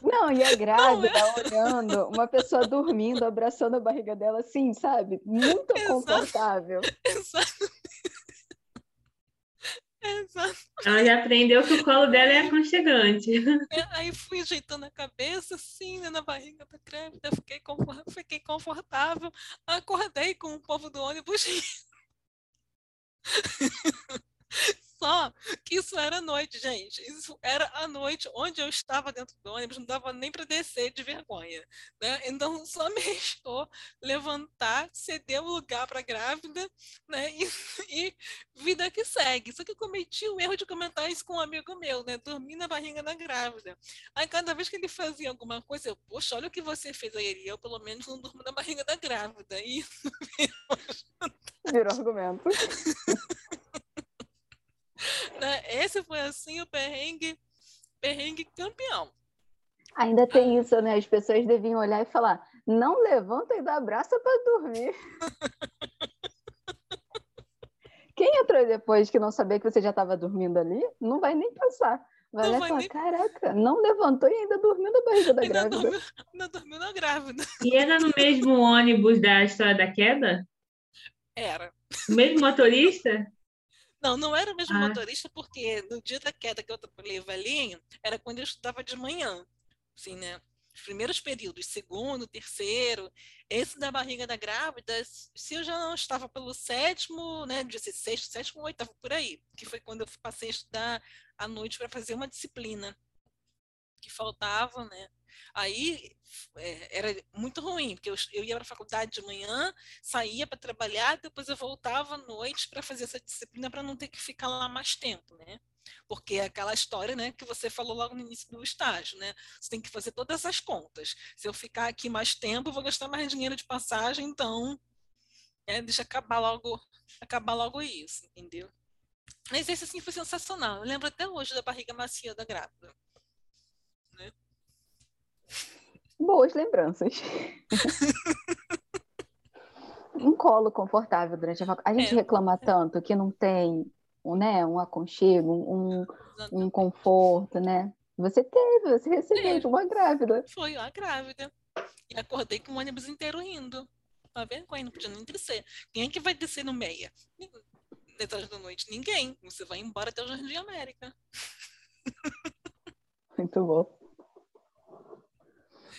Não, e a grávida não, é... olhando, uma pessoa dormindo, abraçando a barriga dela assim, sabe? Muito Exato. confortável. Exato. Exato. Ela já aprendeu que o colo dela é aconchegante. É, aí fui ajeitando a cabeça, assim, né, na barriga da grávida, fiquei, fiquei confortável, acordei com o povo do ônibus só que isso era noite, gente. Isso era a noite onde eu estava dentro do ônibus, não dava nem para descer de vergonha. Né? Então, só me restou levantar, ceder o lugar para a grávida né? E, e, vida que segue. Só que eu cometi o erro de comentar isso com um amigo meu, né? dormir na barriga da grávida. Aí, cada vez que ele fazia alguma coisa, eu, poxa, olha o que você fez aí. Eu, pelo menos, não durmo na barriga da grávida. E isso virou argumento. Né? Esse foi assim o perrengue, perrengue campeão. Ainda tem isso, né? As pessoas deviam olhar e falar: não levanta e dá abraço para dormir. Quem entrou depois que não sabia que você já estava dormindo ali, não vai nem passar. Vai olhar e falar: nem... caraca, não levantou e ainda dormiu na barriga da ainda grávida. Dormiu, ainda dormiu na grávida. E era no mesmo ônibus da história da queda? Era. O mesmo motorista? Não, não era o mesmo ah. motorista, porque no dia da queda que eu atropelei o velhinho, era quando eu estudava de manhã. Assim, né? Os primeiros períodos, segundo, terceiro, esse da barriga da grávida, se eu já não estava pelo sétimo, né, de sexto, sétimo, oitavo, por aí, que foi quando eu passei a estudar à noite para fazer uma disciplina que faltava, né? Aí é, era muito ruim, porque eu, eu ia para a faculdade de manhã, saía para trabalhar, depois eu voltava à noite para fazer essa disciplina para não ter que ficar lá mais tempo, né? Porque é aquela história, né, que você falou logo no início do estágio, né? Você tem que fazer todas essas contas. Se eu ficar aqui mais tempo, eu vou gastar mais dinheiro de passagem, então, é, deixa acabar logo, acabar logo isso, entendeu? Mas esse assim foi sensacional. Eu lembro até hoje da barriga macia da grávida. Boas lembranças. um colo confortável durante a faculdade. A gente é. reclama tanto que não tem né, um aconchego, um, um conforto, né? Você teve, você recebeu de uma grávida. Foi uma grávida. E acordei com o ônibus inteiro rindo. Uma vergonha, não podia nem descer. Quem é que vai descer no meia? Detrás da noite? Ninguém. Você vai embora até o Jardim América. Muito bom.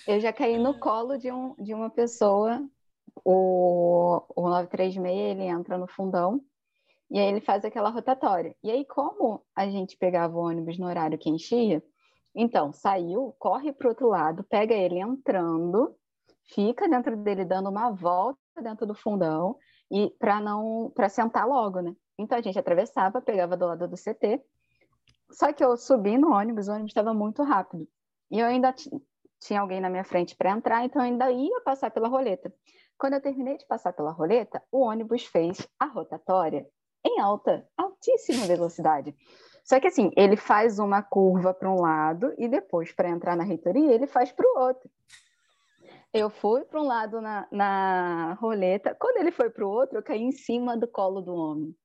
Eu já caí no colo de, um, de uma pessoa, o, o 936, ele entra no fundão, E aí ele faz aquela rotatória. E aí, como a gente pegava o ônibus no horário que enchia, então saiu, corre para o outro lado, pega ele entrando, fica dentro dele dando uma volta dentro do fundão e para não para sentar logo, né? Então a gente atravessava, pegava do lado do CT. Só que eu subi no ônibus, o ônibus estava muito rápido. E eu ainda tinha alguém na minha frente para entrar, então ainda ia passar pela roleta. Quando eu terminei de passar pela roleta, o ônibus fez a rotatória em alta, altíssima velocidade. Só que assim, ele faz uma curva para um lado e depois, para entrar na reitoria, ele faz para o outro. Eu fui para um lado na, na roleta, quando ele foi para o outro, eu caí em cima do colo do homem.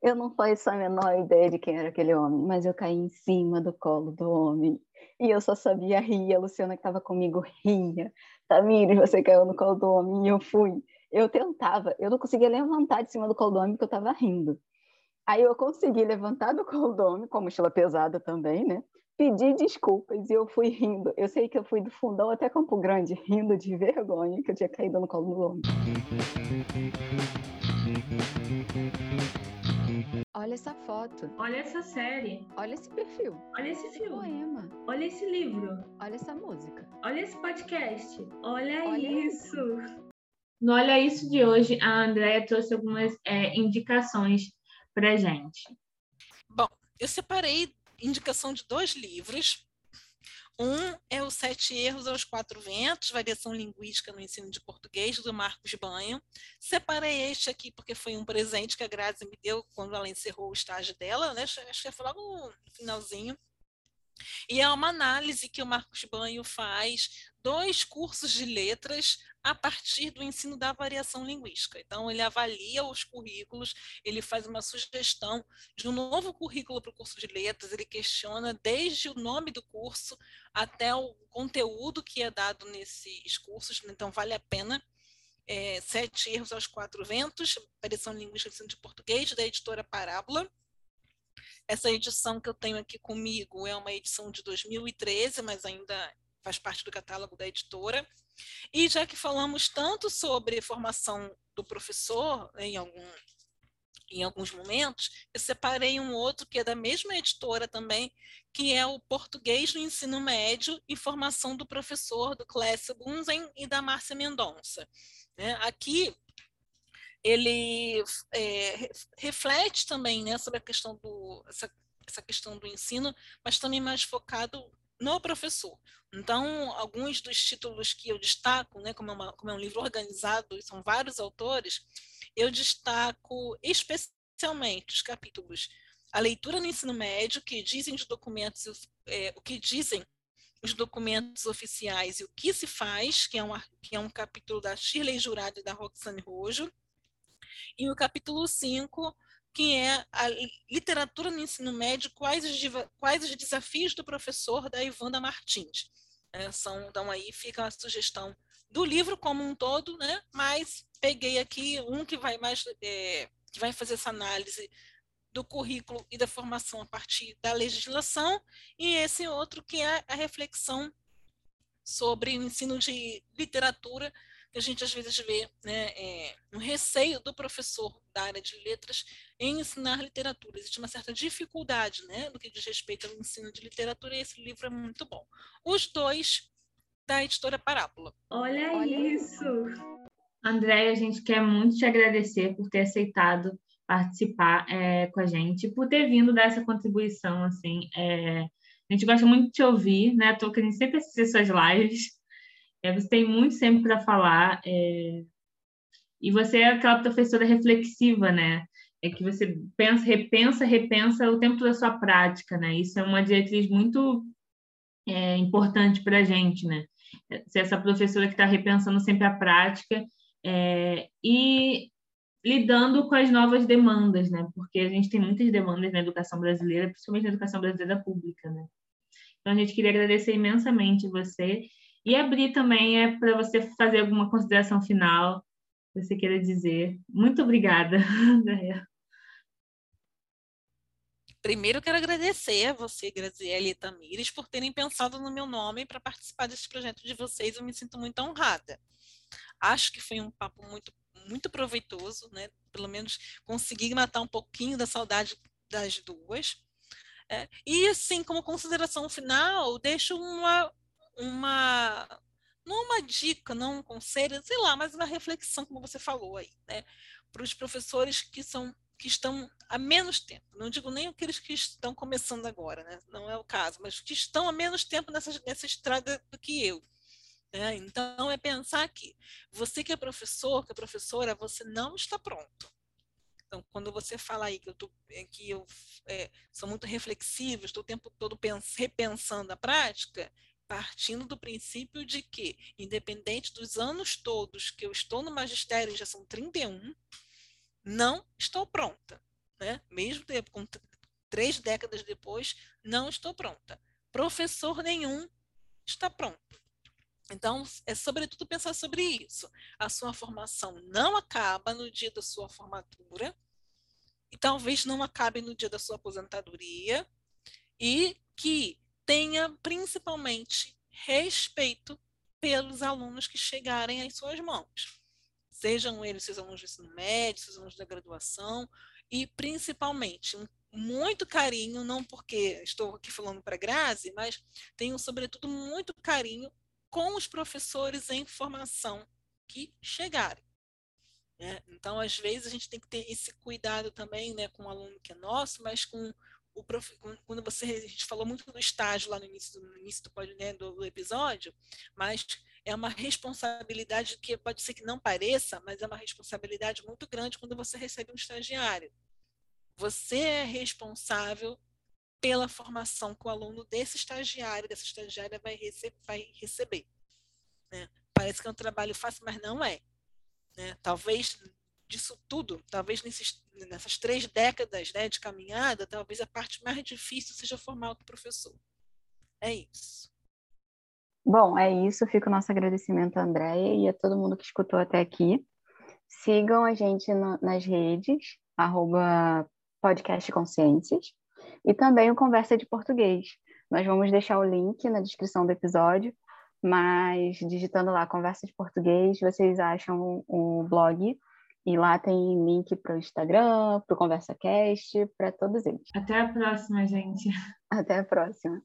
Eu não faço a menor ideia de quem era aquele homem, mas eu caí em cima do colo do homem. E eu só sabia rir. A Luciana que estava comigo ria. Tamires, você caiu no colo do homem. E eu fui. Eu tentava, eu não conseguia levantar de cima do colo do homem porque eu estava rindo. Aí eu consegui levantar do colo do homem, com a mochila pesada também, né? Pedi desculpas e eu fui rindo. Eu sei que eu fui do fundão até Campo Grande, rindo de vergonha que eu tinha caído no colo do homem. Olha essa foto. Olha essa série. Olha esse perfil. Olha esse filme. Poema. Olha esse livro. Olha essa música. Olha esse podcast. Olha, Olha isso. isso. No Olha Isso de hoje, a Andrea trouxe algumas é, indicações para gente. Bom, eu separei indicação de dois livros. Um é o Sete Erros aos Quatro Ventos, Variação Linguística no Ensino de Português, do Marcos Banho. Separei este aqui porque foi um presente que a Grazi me deu quando ela encerrou o estágio dela, né? acho que foi logo no finalzinho. E é uma análise que o Marcos Banho faz dois cursos de letras a partir do ensino da variação linguística. Então, ele avalia os currículos, ele faz uma sugestão de um novo currículo para o curso de letras, ele questiona desde o nome do curso até o conteúdo que é dado nesses cursos, então vale a pena. É, Sete Erros aos Quatro Ventos, Variação Linguística do Ensino de Português, da editora Parábola. Essa edição que eu tenho aqui comigo é uma edição de 2013, mas ainda faz parte do catálogo da editora. E já que falamos tanto sobre formação do professor em, algum, em alguns momentos, eu separei um outro que é da mesma editora também, que é o Português no Ensino Médio e Formação do Professor, do Clécio Bunzen e da Márcia Mendonça. Né? Aqui, ele é, reflete também né, sobre a questão do, essa, essa questão do ensino, mas também mais focado no professor. Então, alguns dos títulos que eu destaco, né, como, é uma, como é um livro organizado são vários autores, eu destaco especialmente os capítulos A leitura no ensino médio, que dizem os documentos, é, o que dizem os documentos oficiais e o que se faz, que é um, que é um capítulo da Shirley Jurado e da Roxane Rojo, e o capítulo 5, que é a literatura no ensino médio, quais os, quais os desafios do professor da Ivanda Martins. É, são, então aí fica a sugestão do livro como um todo, né? mas peguei aqui um que vai mais é, que vai fazer essa análise do currículo e da formação a partir da legislação, e esse outro que é a reflexão sobre o ensino de literatura que a gente às vezes vê né, é, um receio do professor da área de letras em ensinar literatura. Existe uma certa dificuldade né, no que diz respeito ao ensino de literatura, e esse livro é muito bom. Os dois da editora Parábola. Olha, Olha isso! André, a gente quer muito te agradecer por ter aceitado participar é, com a gente, por ter vindo dar essa contribuição, assim, é, a gente gosta muito de te ouvir, né? Tô querendo sempre assistir suas lives. É, você tem muito sempre para falar. É... E você é aquela professora reflexiva, né? É que você pensa, repensa, repensa o tempo da sua prática, né? Isso é uma diretriz muito é, importante para a gente, né? Ser essa professora que está repensando sempre a prática é, e lidando com as novas demandas, né? Porque a gente tem muitas demandas na educação brasileira, principalmente na educação brasileira pública, né? Então a gente queria agradecer imensamente você e abrir também é para você fazer alguma consideração final que você queira dizer. Muito obrigada, Andréa. Primeiro, quero agradecer a você, Graziele e Tamires, por terem pensado no meu nome para participar desse projeto de vocês. Eu me sinto muito honrada. Acho que foi um papo muito, muito proveitoso, né? Pelo menos conseguir matar um pouquinho da saudade das duas. É, e assim, como consideração final, deixo uma, uma não uma dica, não um conselho, sei lá, mas uma reflexão, como você falou aí, né? Para os professores que são que estão há menos tempo. Não digo nem aqueles que estão começando agora, né? Não é o caso, mas que estão há menos tempo nessa, nessa estrada do que eu. Né? Então, é pensar que você que é professor, que é professora, você não está pronto. Então, quando você fala aí que eu, tô, é, que eu é, sou muito reflexivo, estou o tempo todo repensando a prática, partindo do princípio de que, independente dos anos todos que eu estou no magistério, já são 31, não estou pronta. Né? Mesmo tempo, com três décadas depois, não estou pronta. Professor nenhum está pronto. Então, é sobretudo pensar sobre isso. A sua formação não acaba no dia da sua formatura, e talvez não acabe no dia da sua aposentadoria, e que tenha principalmente respeito pelos alunos que chegarem às suas mãos. Sejam eles seus alunos do ensino médio, seus alunos da graduação, e principalmente um muito carinho, não porque estou aqui falando para Grazi, mas tenho, sobretudo, muito carinho com os professores em formação que chegarem. Né? Então, às vezes, a gente tem que ter esse cuidado também né, com o aluno que é nosso, mas com o prof... quando você a gente falou muito do estágio lá no início, no início do, né, do episódio, mas é uma responsabilidade que pode ser que não pareça, mas é uma responsabilidade muito grande quando você recebe um estagiário. Você é responsável pela formação que o aluno desse estagiário, dessa estagiária vai, rece vai receber. Né? Parece que é um trabalho fácil, mas não é. Né? Talvez disso tudo, talvez nesses, nessas três décadas né, de caminhada, talvez a parte mais difícil seja formar o professor. É isso. Bom, é isso. Fica o nosso agradecimento a Andréia e a todo mundo que escutou até aqui. Sigam a gente no, nas redes, arroba podcast Consciências e também o Conversa de Português. Nós vamos deixar o link na descrição do episódio, mas digitando lá Conversa de Português, vocês acham o blog e lá tem link para o Instagram, para o ConversaCast, para todos eles. Até a próxima, gente. Até a próxima.